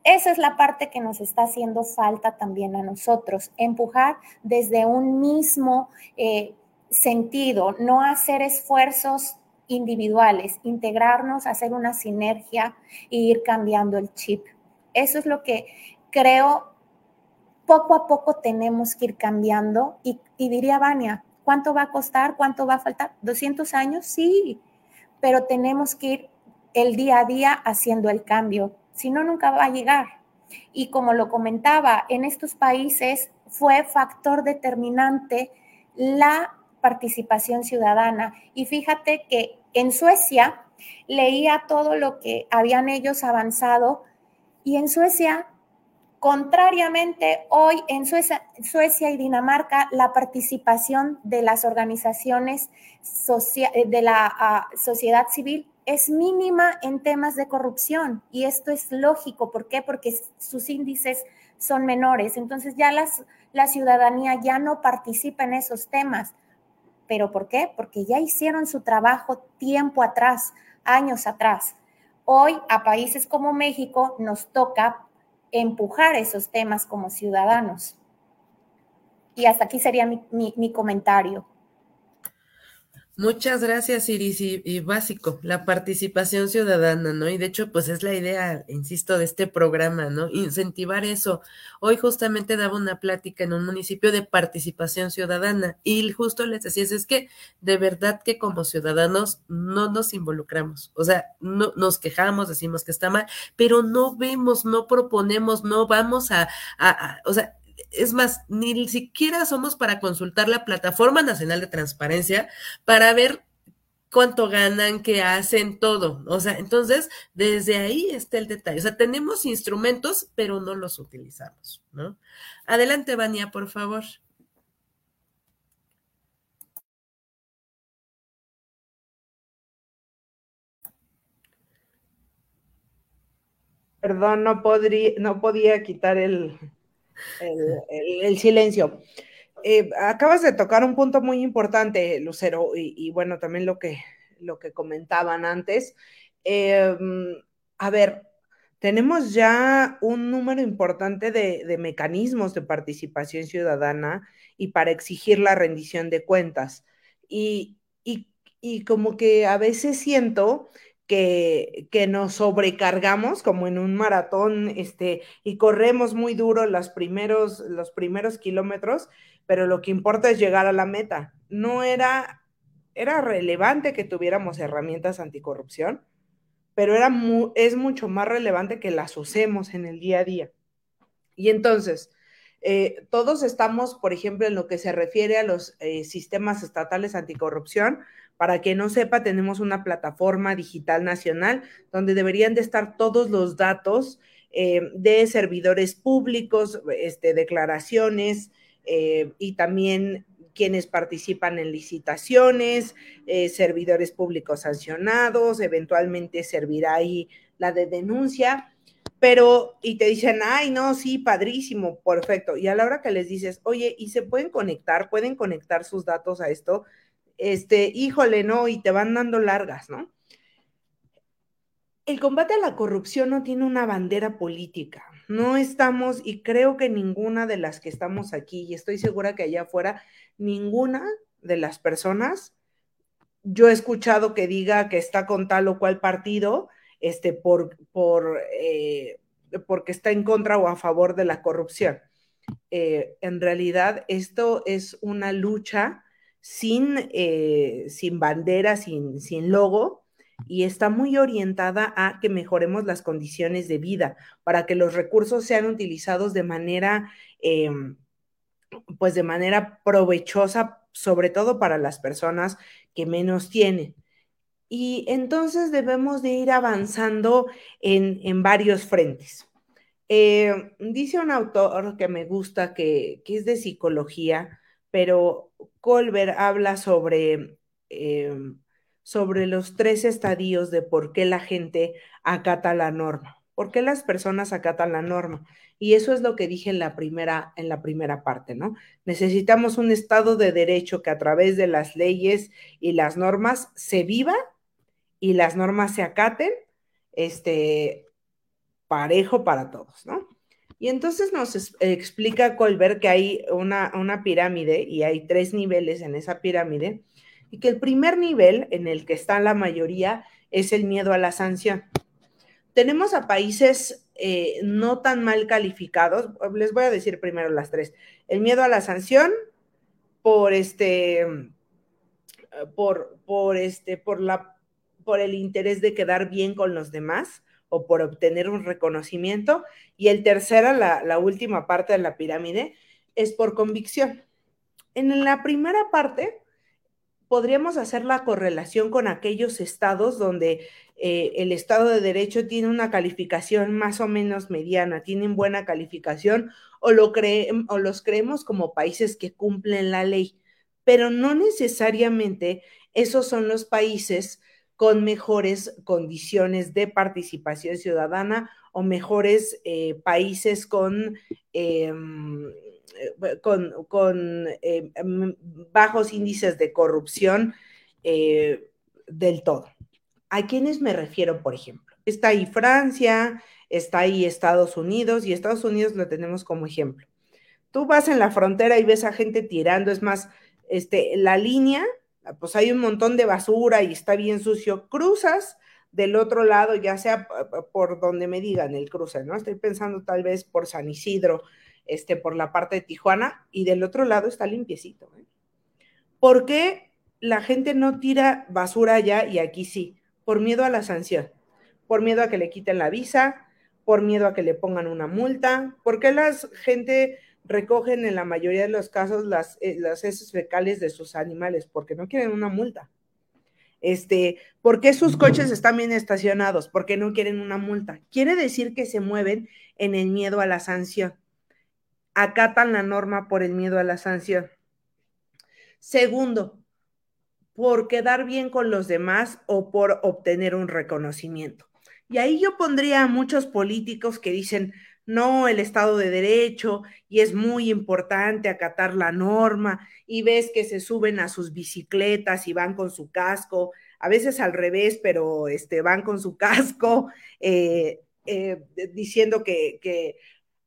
Esa es la parte que nos está haciendo falta también a nosotros, empujar desde un mismo eh, sentido, no hacer esfuerzos individuales, integrarnos, hacer una sinergia e ir cambiando el chip. Eso es lo que creo poco a poco tenemos que ir cambiando y, diría Vania, ¿cuánto va a costar? ¿Cuánto va a faltar? ¿200 años? Sí, pero tenemos que ir el día a día haciendo el cambio, si no, nunca va a llegar. Y como lo comentaba, en estos países fue factor determinante la participación ciudadana. Y fíjate que en Suecia leía todo lo que habían ellos avanzado y en Suecia Contrariamente, hoy en Suecia, y Dinamarca, la participación de las organizaciones eh, de la ah, sociedad civil es mínima en temas de corrupción y esto es lógico. ¿Por qué? Porque sus índices son menores. Entonces ya la ciudadanía ya no participa en esos temas. ¿Pero por qué? Porque ya hicieron su trabajo tiempo atrás, años atrás. Hoy a países como México nos toca empujar esos temas como ciudadanos. Y hasta aquí sería mi, comentario. Muchas gracias, Iris. Y, básico, la participación ciudadana, ¿no? Y de hecho, pues es la idea, insisto, de este programa, ¿no? Incentivar eso. Hoy justamente daba una plática en un municipio de participación ciudadana y justo les decía, es que de verdad que como ciudadanos no nos involucramos. O sea, no nos quejamos, decimos que está mal, pero no vemos, no proponemos, no vamos a, a o sea, es más, ni siquiera somos para consultar la Plataforma Nacional de Transparencia para ver cuánto ganan, qué hacen, todo. O sea, entonces, desde ahí está el detalle. O sea, tenemos instrumentos, pero no los utilizamos, ¿no? Adelante, Vania, por favor. Perdón, no, podría, no podía quitar el, el, silencio. Eh, acabas de tocar un punto muy importante, Lucero, y, bueno, también lo que, lo que comentaban antes. Em, a ver, tenemos ya un número importante de, mecanismos de participación ciudadana y para exigir la rendición de cuentas. Y, y como que a veces siento que, nos sobrecargamos como en un maratón este, y corremos muy duro los primeros, los primeros kilómetros, pero lo que importa es llegar a la meta. No era, era relevante que tuviéramos herramientas anticorrupción, pero era es mucho más relevante que las usemos en el día a día. Y entonces, eh, todos estamos, por ejemplo, en lo que se refiere a los eh, sistemas estatales anticorrupción, para que no sepa, tenemos una plataforma digital nacional donde deberían de estar todos los datos eh, de servidores públicos, este, declaraciones eh, y también quienes participan en licitaciones, eh, servidores públicos sancionados, eventualmente servirá ahí la de denuncia, pero y te dicen, ay, no, sí, padrísimo, perfecto. Y a la hora que les dices, oye, ¿y se pueden conectar? ¿Pueden conectar sus datos a esto? Este, híjole, no, y te van dando largas, ¿no? El combate a la corrupción no tiene una bandera política. No estamos, y creo que ninguna de las que estamos aquí, y estoy segura que allá afuera, ninguna de las personas, yo he escuchado que diga que está con tal o cual partido, este, por, por, eh, porque está en contra o a favor de la corrupción. Eh, en realidad, esto es una lucha sin, eh, sin bandera, sin, sin logo, y está muy orientada a que mejoremos las condiciones de vida para que los recursos sean utilizados de manera, em, pues de manera provechosa, sobre todo para las personas que menos tienen. Y entonces debemos de ir avanzando en, varios frentes. Eh, dice un autor que me gusta, que, que es de psicología, pero Colbert habla sobre, em, sobre los tres estadios de por qué la gente acata la norma, por qué las personas acatan la norma. Y eso es lo que dije en la primera, en la primera parte, ¿no? Necesitamos un Estado de Derecho que a través de las leyes y las normas se viva y las normas se acaten, este, parejo para todos, ¿no? Y entonces nos explica Colbert que hay una, pirámide y hay tres niveles en esa pirámide y que el primer nivel en el que está la mayoría es el miedo a la sanción. Tenemos a países eh, no tan mal calificados, les voy a decir primero las tres. El miedo a la sanción por este, por, por este, por la, por el interés de quedar bien con los demás o por obtener un reconocimiento. Y el tercero, la, última parte de la pirámide, es por convicción. En la primera parte, podríamos hacer la correlación con aquellos estados donde eh, el Estado de Derecho tiene una calificación más o menos mediana, tienen buena calificación o, lo o los creemos como países que cumplen la ley, pero no necesariamente esos son los países con mejores condiciones de participación ciudadana o mejores eh, países con, em, eh, con, em, bajos índices de corrupción eh, del todo. ¿A quiénes me refiero, por ejemplo? Está ahí Francia, está ahí Estados Unidos y Estados Unidos lo tenemos como ejemplo. Tú vas en la frontera y ves a gente tirando, es más, este, la línea pues hay un montón de basura y está bien sucio, cruzas del otro lado, ya sea por donde me digan el cruce, ¿no? Estoy pensando tal vez por San Isidro, este, por la parte de Tijuana, y del otro lado está limpiecito. ¿eh? ¿Por qué la gente no tira basura allá y aquí sí? Por miedo a la sanción, por miedo a que le quiten la visa, por miedo a que le pongan una multa, ¿por qué la gente recogen en la mayoría de los casos las, eh, las heces fecales de sus animales porque no quieren una multa. Este, ¿Por qué sus coches están bien estacionados? Porque no quieren una multa. Quiere decir que se mueven en el miedo a la sanción. Acatan la norma por el miedo a la sanción. Segundo, por quedar bien con los demás o por obtener un reconocimiento. Y ahí yo pondría a muchos políticos que dicen, no, el Estado de Derecho, y es muy importante acatar la norma, y ves que se suben a sus bicicletas y van con su casco, a veces al revés, pero este, van con su (laughs) casco, eh, eh, diciendo que, que,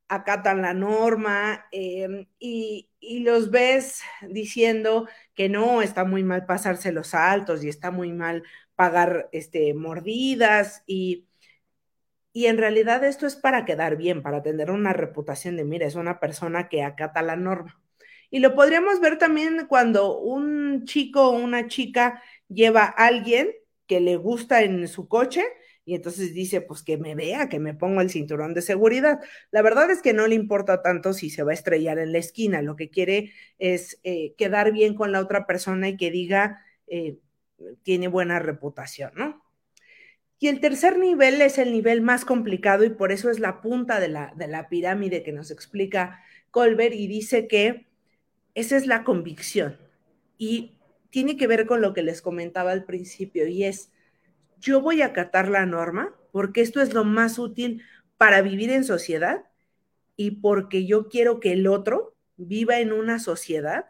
acatan la norma, em, y, y los ves diciendo que no, está muy mal pasarse los saltos y está muy mal pagar este, mordidas y y en realidad esto es para quedar bien, para tener una reputación de, mira, es una persona que acata la norma. Y lo podríamos ver también cuando un chico o una chica lleva a alguien que le gusta en su coche y entonces dice, pues que me vea, que me pongo el cinturón de seguridad. La verdad es que no le importa tanto si se va a estrellar en la esquina, lo que quiere es eh, quedar bien con la otra persona y que diga, eh, tiene buena reputación, ¿no? Y el tercer nivel es el nivel más complicado y por eso es la punta de la, de la pirámide que nos explica Colbert y dice que esa es la convicción. Y tiene que ver con lo que les comentaba al principio y es, yo voy a acatar la norma porque esto es lo más útil para vivir en sociedad y porque yo quiero que el otro viva en una sociedad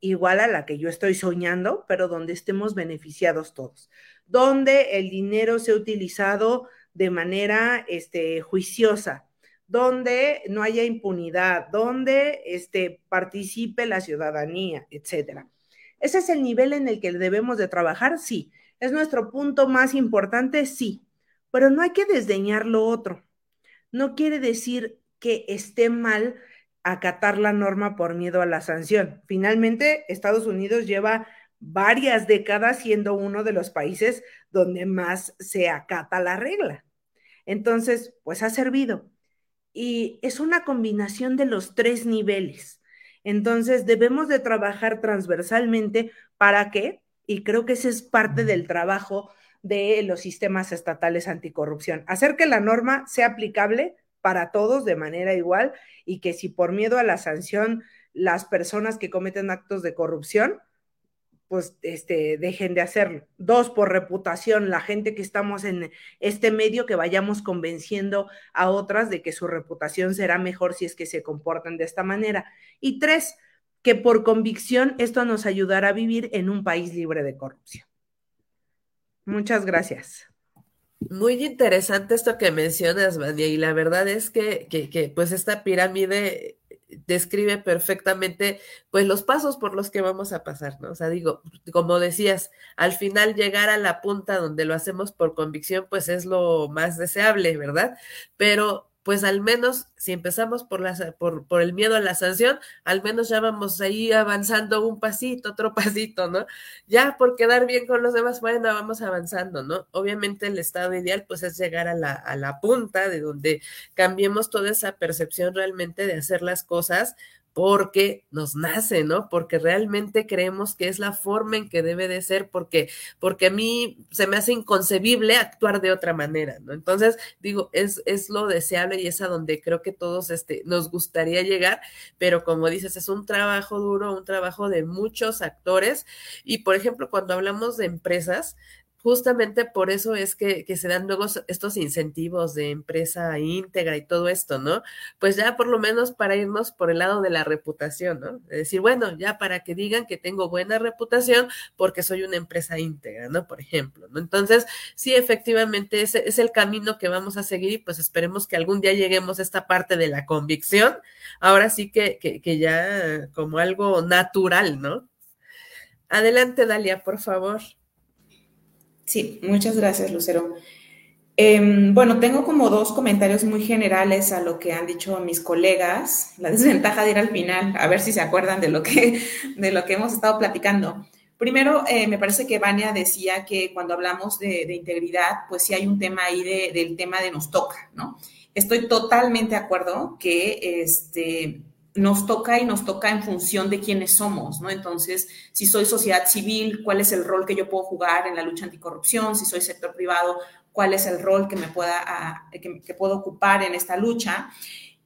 igual a la que yo estoy soñando, pero donde estemos beneficiados todos donde el dinero sea utilizado de manera este, juiciosa, donde no haya impunidad, donde este, participe la ciudadanía, etcétera. Ese es el nivel en el que debemos de trabajar, sí. Es nuestro punto más importante, sí. Pero no hay que desdeñar lo otro. No quiere decir que esté mal acatar la norma por miedo a la sanción. Finalmente, Estados Unidos lleva varias décadas siendo uno de los países donde más se acata la regla. Entonces, pues ha servido. Y es una combinación de los tres niveles. Entonces, debemos de trabajar transversalmente para que, y creo que ese es parte del trabajo de los sistemas estatales anticorrupción, hacer que la norma sea aplicable para todos de manera igual y que si por miedo a la sanción las personas que cometen actos de corrupción pues este, dejen de hacerlo. Dos, por reputación, la gente que estamos en este medio, que vayamos convenciendo a otras de que su reputación será mejor si es que se comportan de esta manera. Y tres, que por convicción esto nos ayudará a vivir en un país libre de corrupción. Muchas gracias. Muy interesante esto que mencionas, María, y la verdad es que, que, que pues esta pirámide describe perfectamente pues los pasos por los que vamos a pasar, ¿no? O sea, digo, como decías, al final llegar a la punta donde lo hacemos por convicción pues es lo más deseable, ¿verdad? Pero pues al menos si empezamos por, la, por, por, el miedo a la sanción, al menos ya vamos ahí avanzando un pasito, otro (laughs) pasito, ¿no? Ya por quedar bien con los demás, bueno, vamos avanzando, ¿no? Obviamente el estado ideal pues es llegar a la, a la punta de donde cambiemos toda esa percepción realmente de hacer las cosas porque nos nace, ¿no? Porque realmente creemos que es la forma en que debe de ser, porque, porque a mí se me hace inconcebible actuar de otra manera, ¿no? Entonces, digo, es, es lo deseable y es a donde creo que todos este, nos gustaría llegar, pero como dices, es un trabajo duro, un trabajo de muchos actores. Y, por ejemplo, cuando hablamos de empresas, justamente por eso es que, se dan luego estos incentivos de empresa íntegra y todo esto, ¿no? Pues ya por lo menos para irnos por el lado de la reputación, ¿no? Es decir, bueno, ya para que digan que tengo buena reputación porque soy una empresa íntegra, ¿no? Por ejemplo, ¿no? Entonces, sí, efectivamente, ese es el camino que vamos a seguir y pues esperemos que algún día lleguemos a esta parte de la convicción, ahora sí que, que, que ya como algo natural, ¿no? Adelante, Dalia, por favor. Sí, muchas gracias, Lucero. Em, bueno, tengo como dos comentarios muy generales a lo que han dicho mis colegas. La (laughs) desventaja de ir al final, a ver si se acuerdan de lo que, (laughs) de lo que hemos estado platicando. Primero, eh, me parece que Vania decía que cuando hablamos de, integridad, pues sí hay un tema ahí del tema de nos toca, ¿no? Estoy totalmente de acuerdo que este, nos toca y nos toca en función de quiénes somos, ¿no? Entonces, si soy sociedad civil, ¿cuál es el rol que yo puedo jugar en la lucha anticorrupción? Si soy sector privado, ¿cuál es el rol que me pueda, que, puedo ocupar en esta lucha?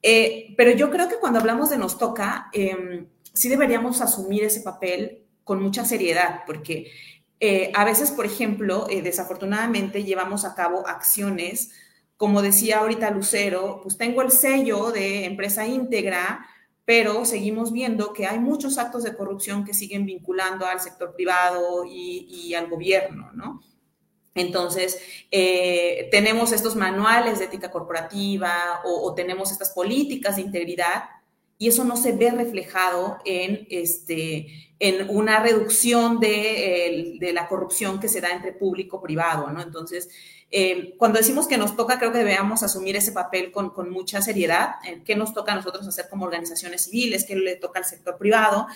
Eh, pero yo creo que cuando hablamos de nos toca, em, sí deberíamos asumir ese papel con mucha seriedad, porque eh, a veces, por ejemplo, eh, desafortunadamente llevamos a cabo acciones, como decía ahorita Lucero, pues tengo el sello de empresa íntegra, pero seguimos viendo que hay muchos actos de corrupción que siguen vinculando al sector privado y, al gobierno, ¿no? Entonces, eh, tenemos estos manuales de ética corporativa o, tenemos estas políticas de integridad y eso no se ve reflejado en, este, en una reducción de, de la corrupción que se da entre público-privado, ¿no? Entonces, eh, cuando decimos que nos toca, creo que debemos asumir ese papel con, con mucha seriedad. Eh, ¿Qué nos toca a nosotros hacer como organizaciones civiles? ¿Qué le toca al sector privado?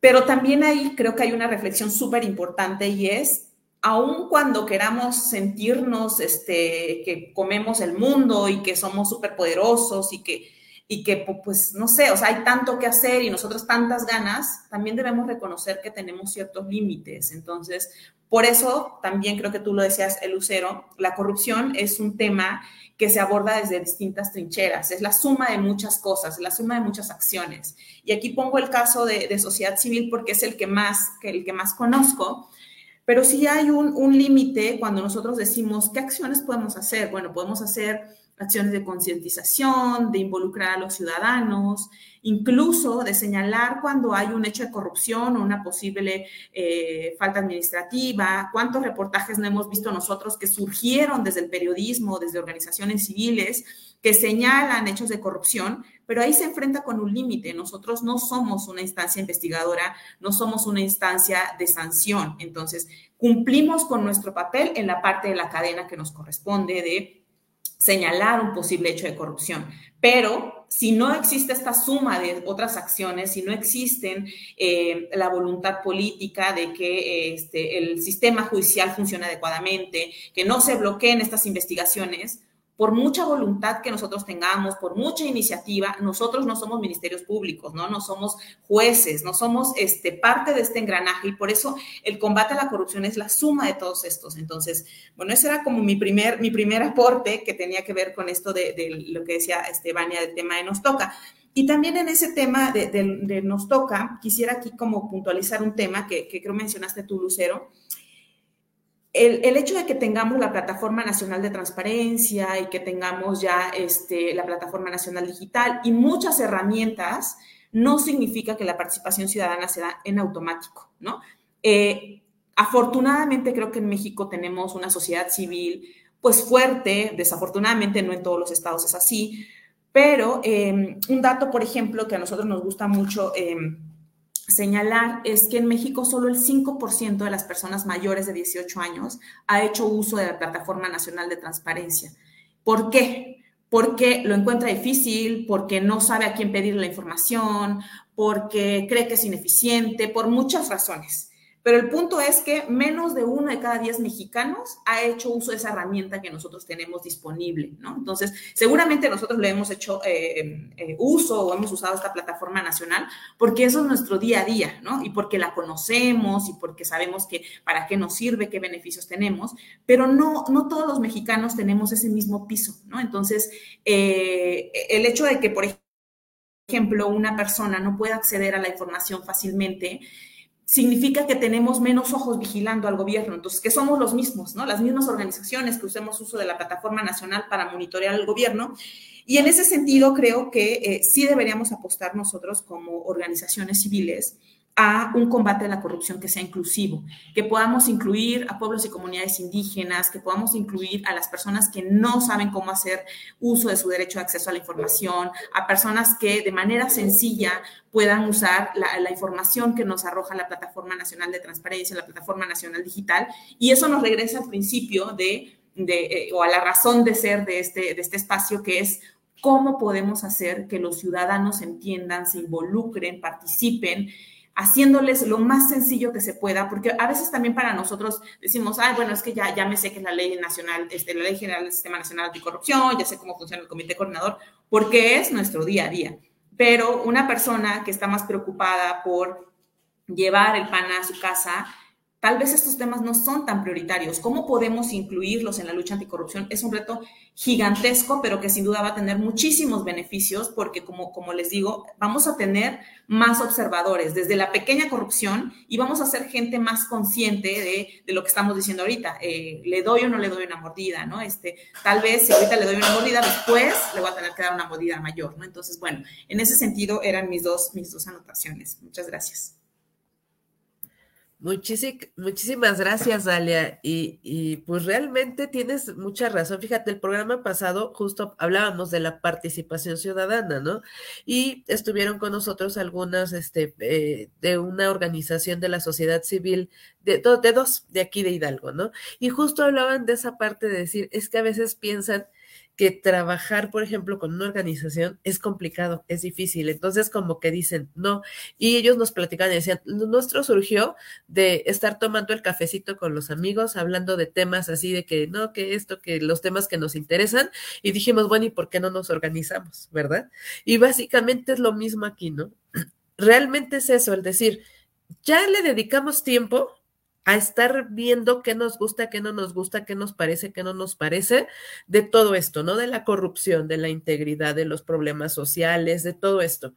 Pero también ahí creo que hay una reflexión súper importante y es, aun cuando queramos sentirnos este, que comemos el mundo y que somos súper poderosos y que, y que, pues, no sé, o sea, hay tanto que hacer y nosotros tantas ganas, también debemos reconocer que tenemos ciertos límites. Entonces, por eso, también creo que tú lo decías, el Lucero, la corrupción es un tema que se aborda desde distintas trincheras, es la suma de muchas cosas, la suma de muchas acciones. Y aquí pongo el caso de, sociedad civil porque es el que más, el que más conozco, pero sí hay un, un límite cuando nosotros decimos, ¿qué acciones podemos hacer? Bueno, podemos hacer acciones de concientización, de involucrar a los ciudadanos, incluso de señalar cuando hay un hecho de corrupción o una posible eh, falta administrativa, cuántos reportajes no hemos visto nosotros que surgieron desde el periodismo, desde organizaciones civiles, que señalan hechos de corrupción, pero ahí se enfrenta con un límite. Nosotros no somos una instancia investigadora, no somos una instancia de sanción. Entonces, cumplimos con nuestro papel en la parte de la cadena que nos corresponde de señalar un posible hecho de corrupción. Pero si no existe esta suma de otras acciones, si no existen eh, la voluntad política de que este, el sistema judicial funcione adecuadamente, que no se bloqueen estas investigaciones, por mucha voluntad que nosotros tengamos, por mucha iniciativa, nosotros no somos ministerios públicos, ¿no? No somos jueces, no somos este, parte de este engranaje y por eso el combate a la corrupción es la suma de todos estos. Entonces, bueno, ese era como mi primer, mi primer aporte que tenía que ver con esto de, lo que decía Estebania del tema de Nos Toca. Y también en ese tema de, Nos Toca, quisiera aquí como puntualizar un tema que, que creo mencionaste tú, Lucero, el, hecho de que tengamos la Plataforma Nacional de Transparencia y que tengamos ya este, la Plataforma Nacional Digital y muchas herramientas, no significa que la participación ciudadana se da en automático, ¿no? Eh, afortunadamente creo que en México tenemos una sociedad civil pues fuerte, desafortunadamente no en todos los estados es así, pero eh, un dato, por ejemplo, que a nosotros nos gusta mucho eh, señalar es que en México solo el 5% de las personas mayores de 18 años ha hecho uso de la Plataforma Nacional de Transparencia. ¿Por qué? Porque lo encuentra difícil, porque no sabe a quién pedir la información, porque cree que es ineficiente, por muchas razones. Pero el punto es que menos de uno de cada diez mexicanos ha hecho uso de esa herramienta que nosotros tenemos disponible, ¿no? Entonces, seguramente nosotros le hemos hecho eh, eh, uso o hemos usado esta plataforma nacional porque eso es nuestro día a día, ¿no? Y porque la conocemos y porque sabemos que para qué nos sirve, qué beneficios tenemos, pero no, no todos los mexicanos tenemos ese mismo piso, ¿no? Entonces, eh, el hecho de que, por ejemplo, una persona no pueda acceder a la información fácilmente, significa que tenemos menos ojos vigilando al gobierno, entonces que somos los mismos, ¿no? Las mismas organizaciones que usemos uso de la plataforma nacional para monitorear al gobierno. Y en ese sentido creo que eh, sí deberíamos apostar nosotros como organizaciones civiles a un combate a la corrupción que sea inclusivo, que podamos incluir a pueblos y comunidades indígenas, que podamos incluir a las personas que no saben cómo hacer uso de su derecho de acceso a la información, a personas que de manera sencilla puedan usar la, información que nos arroja la Plataforma Nacional de Transparencia, la Plataforma Nacional Digital, y eso nos regresa al principio de, eh, o a la razón de ser de este, de este espacio, que es cómo podemos hacer que los ciudadanos entiendan, se involucren, participen haciéndoles lo más sencillo que se pueda, porque a veces también para nosotros decimos, ay, bueno, es que ya, ya me sé que es la ley nacional, este, la ley general del Sistema Nacional Anticorrupción, ya sé cómo funciona el comité coordinador, porque es nuestro día a día. pero una persona que está más preocupada por llevar el pan a su casa, tal vez estos temas no son tan prioritarios. ¿Cómo podemos incluirlos en la lucha anticorrupción? Es un reto gigantesco, pero que sin duda va a tener muchísimos beneficios porque, como, les digo, vamos a tener más observadores desde la pequeña corrupción y vamos a ser gente más consciente de, de lo que estamos diciendo ahorita. Eh, ¿Le doy o no le doy una mordida? ¿no? Este, tal vez si ahorita le doy una mordida, después le voy a tener que dar una mordida mayor. ¿no? Entonces, bueno, en ese sentido eran mis dos, mis dos anotaciones. Muchas gracias muchísimas gracias, Dalia. Y, pues realmente tienes mucha razón. Fíjate, el programa pasado justo hablábamos de la participación ciudadana, ¿no? Y estuvieron con nosotros algunas este, eh, de una organización de la sociedad civil, de, de dos, de aquí de Hidalgo, ¿no? Y justo hablaban de esa parte de decir, es que a veces piensan que trabajar, por ejemplo, con una organización es complicado, es difícil. Entonces, como que dicen, no. Y ellos nos platican y decían, nuestro surgió de estar tomando el cafecito con los amigos, hablando de temas así de que, no, que esto, que los temas que nos interesan. Y dijimos, bueno, ¿y por qué no nos organizamos? ¿Verdad? Y básicamente es lo mismo aquí, ¿no? (clears throat) Realmente es eso, el decir, ya le dedicamos tiempo, a estar viendo qué nos gusta, qué no nos gusta, qué nos parece, qué no nos parece, de todo esto, ¿no? De la corrupción, de la integridad, de los problemas sociales, de todo esto.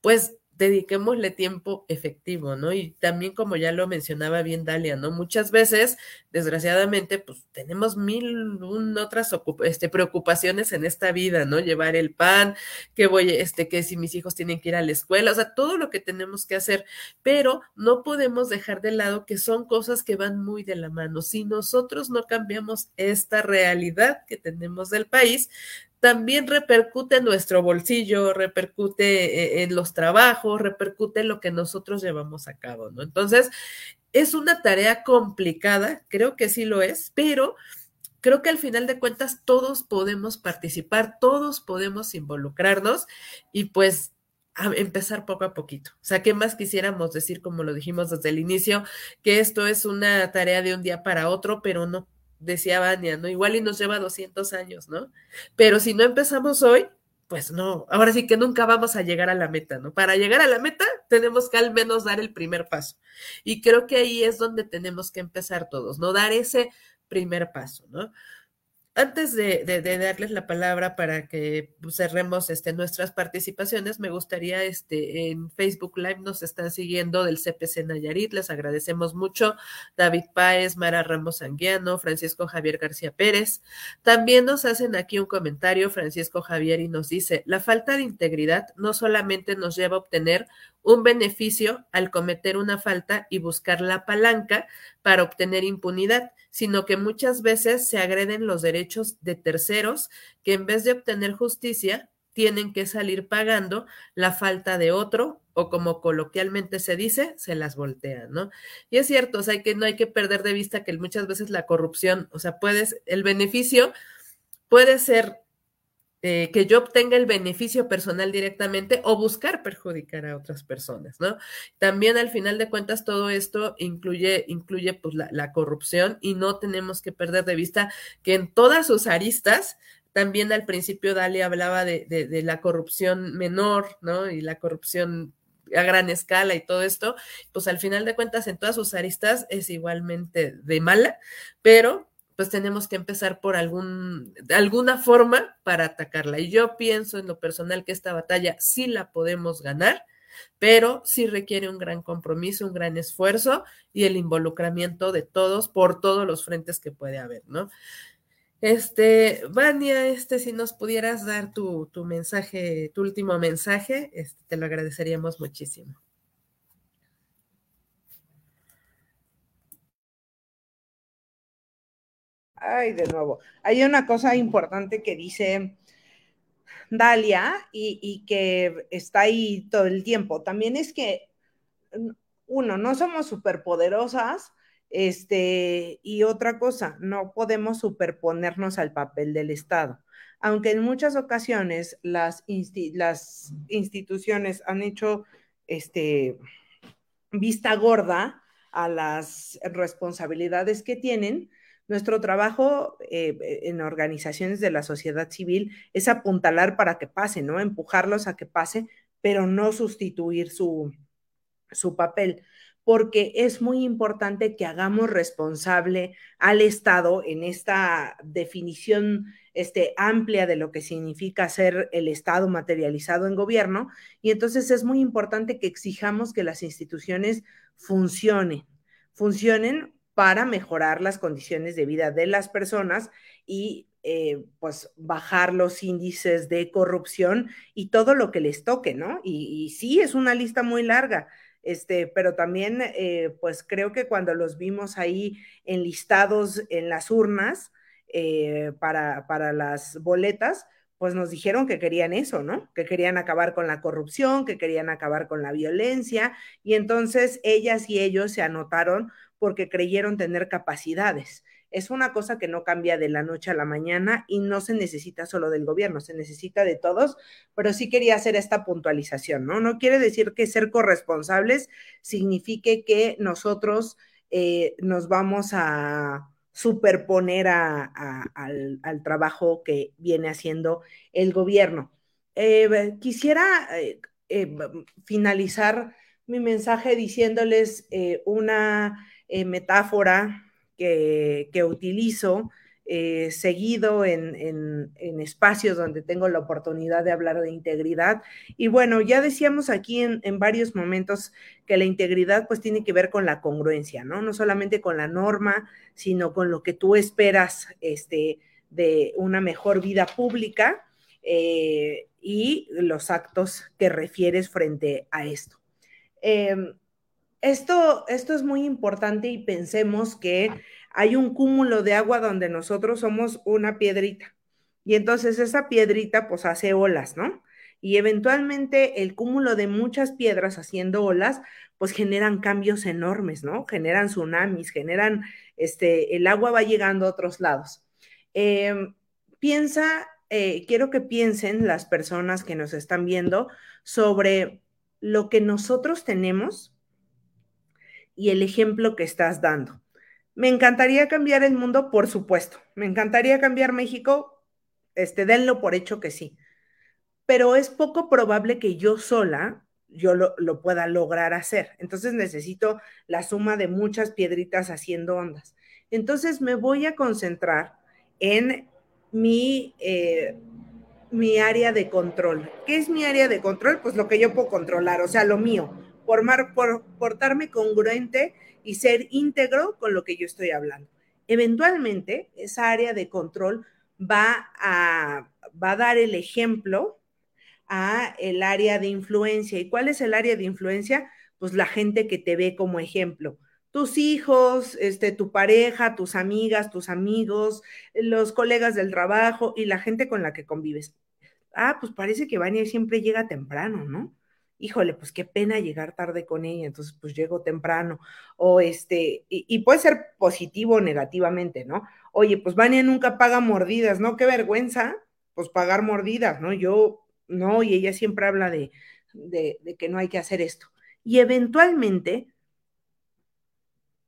Pues dediquémosle tiempo efectivo, ¿no? Y también, como ya lo mencionaba bien Dalia, ¿no? Muchas veces, desgraciadamente, pues tenemos mil otras este, preocupaciones en esta vida, ¿no? Llevar el pan, que voy, este, que si mis hijos tienen que ir a la escuela, o sea, todo lo que tenemos que hacer, pero no podemos dejar de lado que son cosas que van muy de la mano. Si nosotros no cambiamos esta realidad que tenemos del país, también repercute en nuestro bolsillo, repercute eh, en los trabajos, repercute en lo que nosotros llevamos a cabo, ¿no? Entonces, es una tarea complicada, creo que sí lo es, pero creo que al final de cuentas todos podemos participar, todos podemos involucrarnos y pues empezar poco a poquito. O sea, ¿qué más quisiéramos decir, como lo dijimos desde el inicio, que esto es una tarea de un día para otro, pero no, decía Vania, ¿no? Igual y nos lleva 200 años, ¿no? Pero si no empezamos hoy, pues no, ahora sí que nunca vamos a llegar a la meta, ¿no? Para llegar a la meta tenemos que al menos dar el primer paso. Y creo que ahí es donde tenemos que empezar todos, ¿no? Dar ese primer paso, ¿no? Antes de, darles la palabra para que pues, cerremos este, nuestras participaciones, me gustaría, este, en Facebook Live nos están siguiendo del CPC Nayarit, les agradecemos mucho, David Páez, Mara Ramos Anguiano, Francisco Javier García Pérez. También nos hacen aquí un comentario, Francisco Javier, y nos dice, la falta de integridad no solamente nos lleva a obtener un beneficio al cometer una falta y buscar la palanca para obtener impunidad, sino que muchas veces se agreden los derechos de terceros que en vez de obtener justicia tienen que salir pagando la falta de otro o como coloquialmente se dice, se las voltean, ¿no? Y es cierto, o sea, que no hay que perder de vista que muchas veces la corrupción, o sea, puedes, el beneficio puede ser eh, que yo obtenga el beneficio personal directamente o buscar perjudicar a otras personas, ¿no? También al final de cuentas todo esto incluye, incluye pues la, corrupción y no tenemos que perder de vista que en todas sus aristas, también al principio Dali hablaba de, de la corrupción menor, ¿no? Y la corrupción a gran escala y todo esto, pues al final de cuentas en todas sus aristas es igualmente de mala, pero pues tenemos que empezar por algún, de alguna forma para atacarla. Y yo pienso en lo personal que esta batalla sí la podemos ganar, pero sí requiere un gran compromiso, un gran esfuerzo y el involucramiento de todos por todos los frentes que puede haber, ¿no? Este, Vania, este, si nos pudieras dar tu, tu mensaje, tu último mensaje, este, te lo agradeceríamos muchísimo. Ay, de nuevo. Hay una cosa importante que dice Dalia y, que está ahí todo el tiempo. También es que, uno, no somos superpoderosas, este, y otra cosa, no podemos superponernos al papel del Estado. Aunque en muchas ocasiones las, las instituciones han hecho este, vista gorda a las responsabilidades que tienen, nuestro trabajo eh, en organizaciones de la sociedad civil es apuntalar para que pase, ¿no? Empujarlos a que pase, pero no sustituir su, su papel porque es muy importante que hagamos responsable al Estado en esta definición este, amplia de lo que significa ser el Estado materializado en gobierno. Y entonces es muy importante que exijamos que las instituciones funcionen, funcionen para mejorar las condiciones de vida de las personas y eh, pues bajar los índices de corrupción y todo lo que les toque, ¿no? Y, sí, es una lista muy larga este, pero también, eh, pues creo que cuando los vimos ahí enlistados en las urnas eh, para, para las boletas, pues nos dijeron que querían eso, ¿no? Que querían acabar con la corrupción, que querían acabar con la violencia, y entonces ellas y ellos se anotaron porque creyeron tener capacidades es una cosa que no cambia de la noche a la mañana y no se necesita solo del gobierno, se necesita de todos, pero sí quería hacer esta puntualización, ¿no? No quiere decir que ser corresponsables signifique que nosotros eh, nos vamos a superponer al, trabajo que viene haciendo el gobierno. Eh, quisiera eh, finalizar mi mensaje diciéndoles una metáfora que, utilizo eh, seguido en, espacios donde tengo la oportunidad de hablar de integridad. Y bueno, ya decíamos aquí en, varios momentos que la integridad pues tiene que ver con la congruencia, ¿no? No solamente con la norma, sino con lo que tú esperas este, de una mejor vida pública eh, y los actos que refieres frente a esto. Em, esto, esto es muy importante y pensemos que hay un cúmulo de agua donde nosotros somos una piedrita. Y entonces esa piedrita pues hace olas, ¿no? Y eventualmente el cúmulo de muchas piedras haciendo olas pues generan cambios enormes, ¿no? Generan tsunamis, generan, este, el agua va llegando a otros lados. Em, piensa, eh, quiero que piensen las personas que nos están viendo sobre lo que nosotros tenemos y el ejemplo que estás dando. Me encantaría cambiar el mundo, por supuesto. Me encantaría cambiar México, este, denlo por hecho que sí. Pero es poco probable que yo sola yo lo, pueda lograr hacer. Entonces necesito la suma de muchas piedritas haciendo ondas. Entonces me voy a concentrar en mi, eh, mi área de control. ¿Qué es mi área de control? Pues lo que yo puedo controlar, o sea, lo mío por portarme congruente y ser íntegro con lo que yo estoy hablando. Eventualmente, esa área de control va a, va a dar el ejemplo a el área de influencia. ¿Y cuál es el área de influencia? Pues la gente que te ve como ejemplo. Tus hijos, este, tu pareja, tus amigas, tus amigos, los colegas del trabajo y la gente con la que convives. Ah, pues parece que Vania siempre llega temprano, ¿no? Híjole, pues qué pena llegar tarde con ella, entonces pues llego temprano, o este, y, puede ser positivo o negativamente, ¿no? Oye, pues Vania nunca paga mordidas, ¿no? Qué vergüenza, pues pagar mordidas, ¿no? Yo, no, y ella siempre habla de, de, que no hay que hacer esto. Y eventualmente,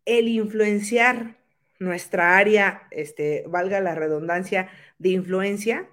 el influenciar nuestra área, este, valga la redundancia, de influencia,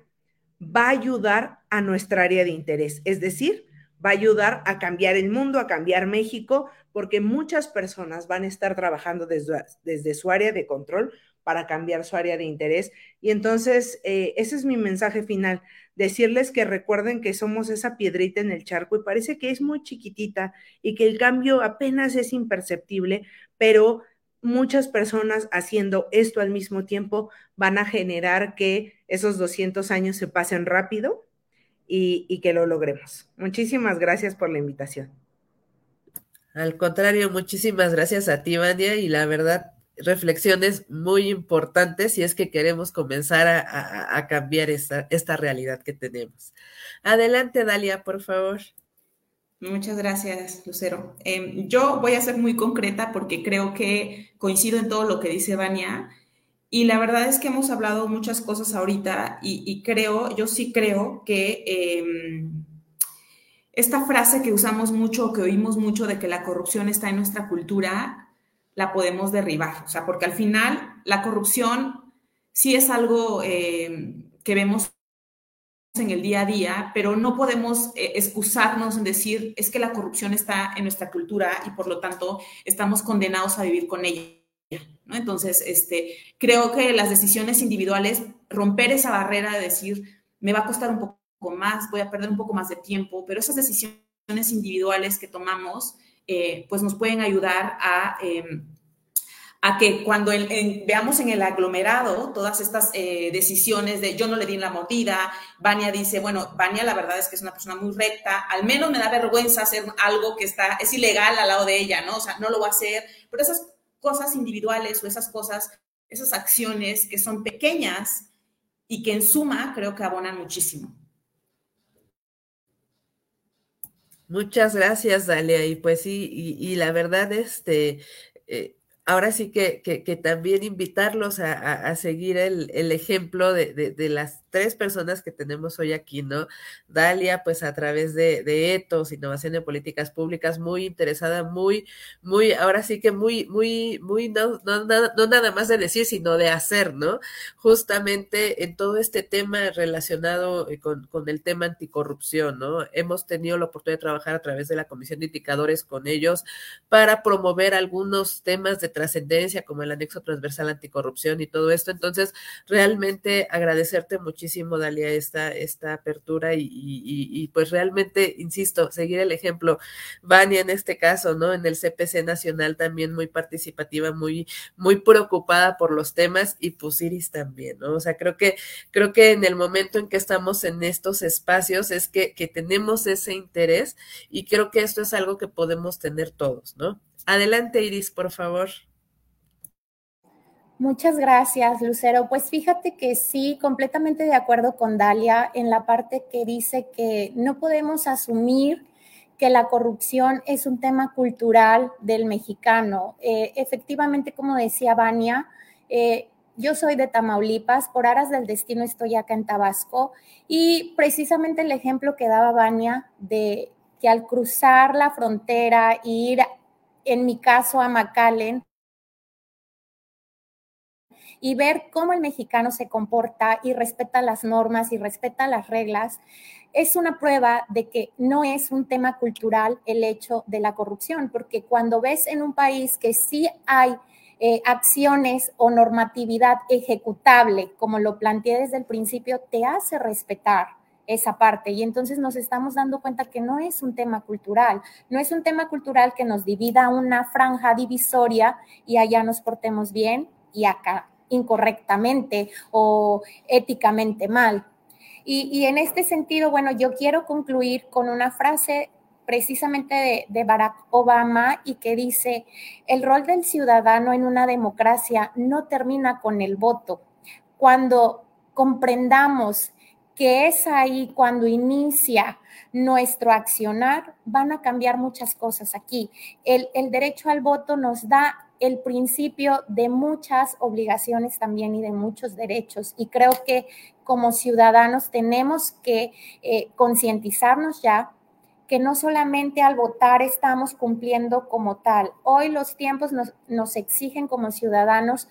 va a ayudar a nuestra área de interés, es decir, va a ayudar a cambiar el mundo, a cambiar México, porque muchas personas van a estar trabajando desde, su área de control para cambiar su área de interés. Y entonces, eh, ese es mi mensaje final, decirles que recuerden que somos esa piedrita en el charco y parece que es muy chiquitita y que el cambio apenas es imperceptible, pero muchas personas haciendo esto al mismo tiempo van a generar que esos 200 años se pasen rápido y, que lo logremos. Muchísimas gracias por la invitación. Al contrario, muchísimas gracias a ti, Vania, y la verdad, reflexiones muy importantes si es que queremos comenzar a, cambiar esta, esta realidad que tenemos. Adelante, Dalia, por favor. Muchas gracias, Lucero. Em, yo voy a ser muy concreta porque creo que coincido en todo lo que dice Vania y la verdad es que hemos hablado muchas cosas ahorita y, creo, yo sí creo que em, esta frase que usamos mucho, que oímos mucho de que la corrupción está en nuestra cultura, la podemos derribar. O sea, porque al final la corrupción sí es algo em, que vemos en el día a día, pero no podemos eh, excusarnos en decir es que la corrupción está en nuestra cultura y por lo tanto estamos condenados a vivir con ella. Entonces, este, creo que las decisiones individuales, romper esa barrera de decir, me va a costar un poco más, voy a perder un poco más de tiempo, pero esas decisiones individuales que tomamos, eh, pues nos pueden ayudar a... Em, que cuando veamos en el aglomerado todas estas eh, decisiones de yo no le di la mordida, Vania dice, bueno, Vania la verdad es que es una persona muy recta, al menos me da vergüenza hacer algo que está, es ilegal al lado de ella, ¿no? O sea, no lo va a hacer, pero esas cosas individuales o esas cosas, esas acciones que son pequeñas y que en suma creo que abonan muchísimo. Muchas gracias, Dalia. Y pues sí, y, la verdad, este, eh, ahora sí que, que, también invitarlos a, seguir el, ejemplo de, las tres personas que tenemos hoy aquí, ¿no? Dalia, pues a través de, de ETOS, Innovación en Políticas Públicas, muy interesada, muy, muy, ahora sí que muy, muy, muy, no, no, no, nada más de decir, sino de hacer, ¿no? Justamente en todo este tema relacionado eh, con, con el tema anticorrupción, ¿no? Hemos tenido la oportunidad de trabajar a través de la Comisión de Indicadores con ellos para promover algunos temas de trascendencia como el anexo transversal anticorrupción y todo esto. Entonces, realmente agradecerte muchísimo, Dalia, esta, esta apertura y, pues realmente, insisto, seguir el ejemplo. Vania en este caso, ¿no? En el CPC Nacional también muy participativa, muy, muy preocupada por los temas y pues Iris también, ¿no? O sea, creo que, creo que en el momento en que estamos en estos espacios es que, que tenemos ese interés y creo que esto es algo que podemos tener todos, ¿no? Adelante, Iris, por favor. Muchas gracias, Lucero. Pues fíjate que sí, completamente de acuerdo con Dalia en la parte que dice que no podemos asumir que la corrupción es un tema cultural del mexicano. Eh, efectivamente, como decía Vania, eh, yo soy de Tamaulipas, por aras del destino estoy acá en Tabasco y precisamente el ejemplo que daba Vania de que al cruzar la frontera, ir, en mi caso, a McAllen, y ver cómo el mexicano se comporta y respeta las normas y respeta las reglas, es una prueba de que no es un tema cultural el hecho de la corrupción, porque cuando ves en un país que sí hay eh, acciones o normatividad ejecutable, como lo planteé desde el principio, te hace respetar esa parte. Y entonces nos estamos dando cuenta que no es un tema cultural, no es un tema cultural que nos divida una franja divisoria y allá nos portemos bien y acá incorrectamente o éticamente mal. Y, en este sentido, bueno, yo quiero concluir con una frase precisamente de, de, Barack Obama y que dice, el rol del ciudadano en una democracia no termina con el voto. Cuando comprendamos que es ahí cuando inicia nuestro accionar, van a cambiar muchas cosas aquí. El, el derecho al voto nos da el principio de muchas obligaciones también y de muchos derechos. Y creo que como ciudadanos tenemos que eh, concientizarnos ya que no solamente al votar estamos cumpliendo como tal. Hoy los tiempos nos, nos exigen como ciudadanos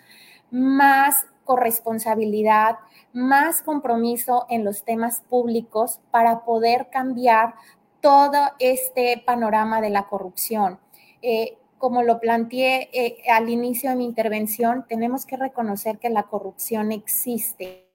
más corresponsabilidad, más compromiso en los temas públicos para poder cambiar todo este panorama de la corrupción. Eh, como lo planteé eh, al inicio de mi intervención, tenemos que reconocer que la corrupción existe.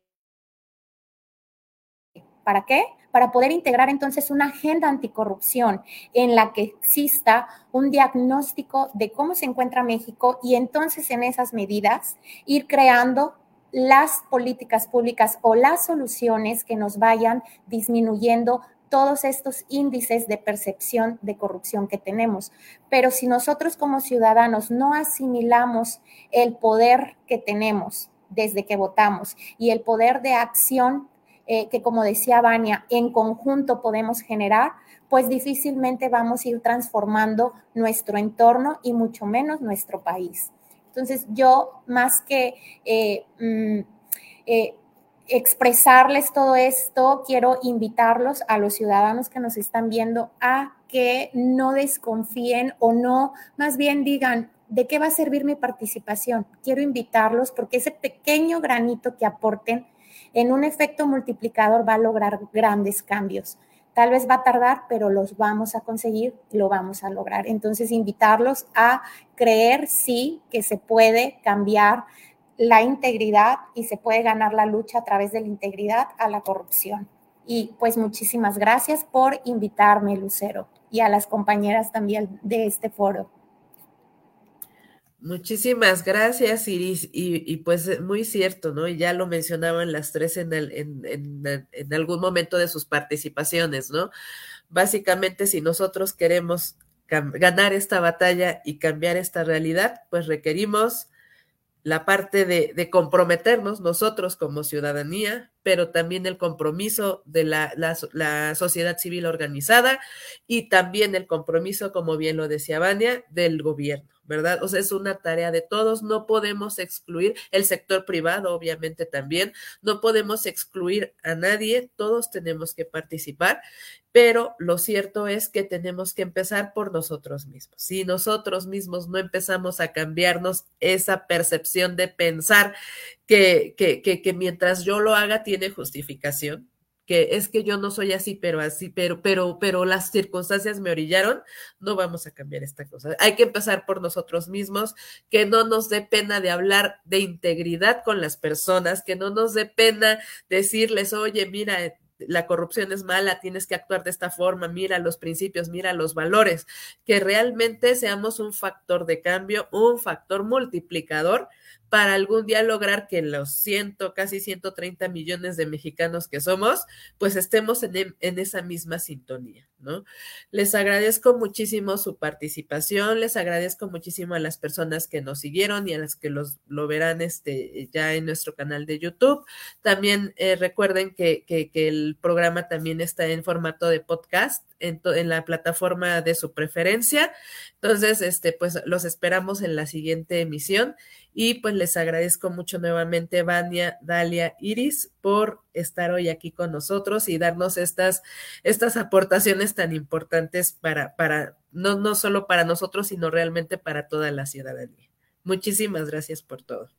¿Para qué? Para poder integrar entonces una agenda anticorrupción en la que exista un diagnóstico de cómo se encuentra México y entonces en esas medidas ir creando las políticas públicas o las soluciones que nos vayan disminuyendo todos estos índices de percepción de corrupción que tenemos. Pero si nosotros como ciudadanos no asimilamos el poder que tenemos desde que votamos y el poder de acción eh, que, como decía Vania, en conjunto podemos generar, pues difícilmente vamos a ir transformando nuestro entorno y mucho menos nuestro país. Entonces, yo más que eh, mm, eh, expresarles todo esto, quiero invitarlos a los ciudadanos que nos están viendo a que no desconfíen o no, más bien digan, ¿de qué va a servir mi participación? Quiero invitarlos porque ese pequeño granito que aporten en un efecto multiplicador va a lograr grandes cambios. Tal vez va a tardar, pero los vamos a conseguir, lo vamos a lograr. Entonces, invitarlos a creer, sí, que se puede cambiar la integridad y se puede ganar la lucha a través de la integridad a la corrupción. Y pues muchísimas gracias por invitarme, Lucero, y a las compañeras también de este foro. Muchísimas gracias, Iris. Y, pues muy cierto, ¿no? Y ya lo mencionaban las tres en, en, algún momento de sus participaciones, ¿no? Básicamente, si nosotros queremos ganar esta batalla y cambiar esta realidad, pues requerimos la parte de, comprometernos nosotros como ciudadanía, pero también el compromiso de la, la, sociedad civil organizada y también el compromiso, como bien lo decía Vania, del gobierno. ¿Verdad? O sea, es una tarea de todos, no podemos excluir el sector privado, obviamente también, no podemos excluir a nadie, todos tenemos que participar pero lo cierto es que tenemos que empezar por nosotros mismos. Si nosotros mismos no empezamos a cambiarnos esa percepción de pensar que, que, que, mientras yo lo haga tiene justificación, que es que yo no soy así, pero así, pero, pero, pero las circunstancias me orillaron, no vamos a cambiar esta cosa. Hay que empezar por nosotros mismos, que no nos dé pena de hablar de integridad con las personas, que no nos dé pena decirles, oye, mira, la corrupción es mala, tienes que actuar de esta forma, mira los principios, mira los valores, que realmente seamos un factor de cambio, un factor multiplicador para algún día lograr que los ciento, casi 130 millones de mexicanos que somos, pues estemos en, en, esa misma sintonía, ¿no? Les agradezco muchísimo su participación, les agradezco muchísimo a las personas que nos siguieron y a las que los, lo verán este, ya en nuestro canal de YouTube. También eh, recuerden que, que, que, el programa también está en formato de podcast en, en la plataforma de su preferencia. Entonces, este, pues los esperamos en la siguiente emisión y pues les agradezco mucho nuevamente, Vania, Dalia, Iris, por estar hoy aquí con nosotros y darnos estas, estas aportaciones tan importantes para, para, no, no solo para nosotros, sino realmente para toda la ciudadanía. Muchísimas gracias por todo.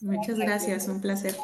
Muchas gracias, un placer.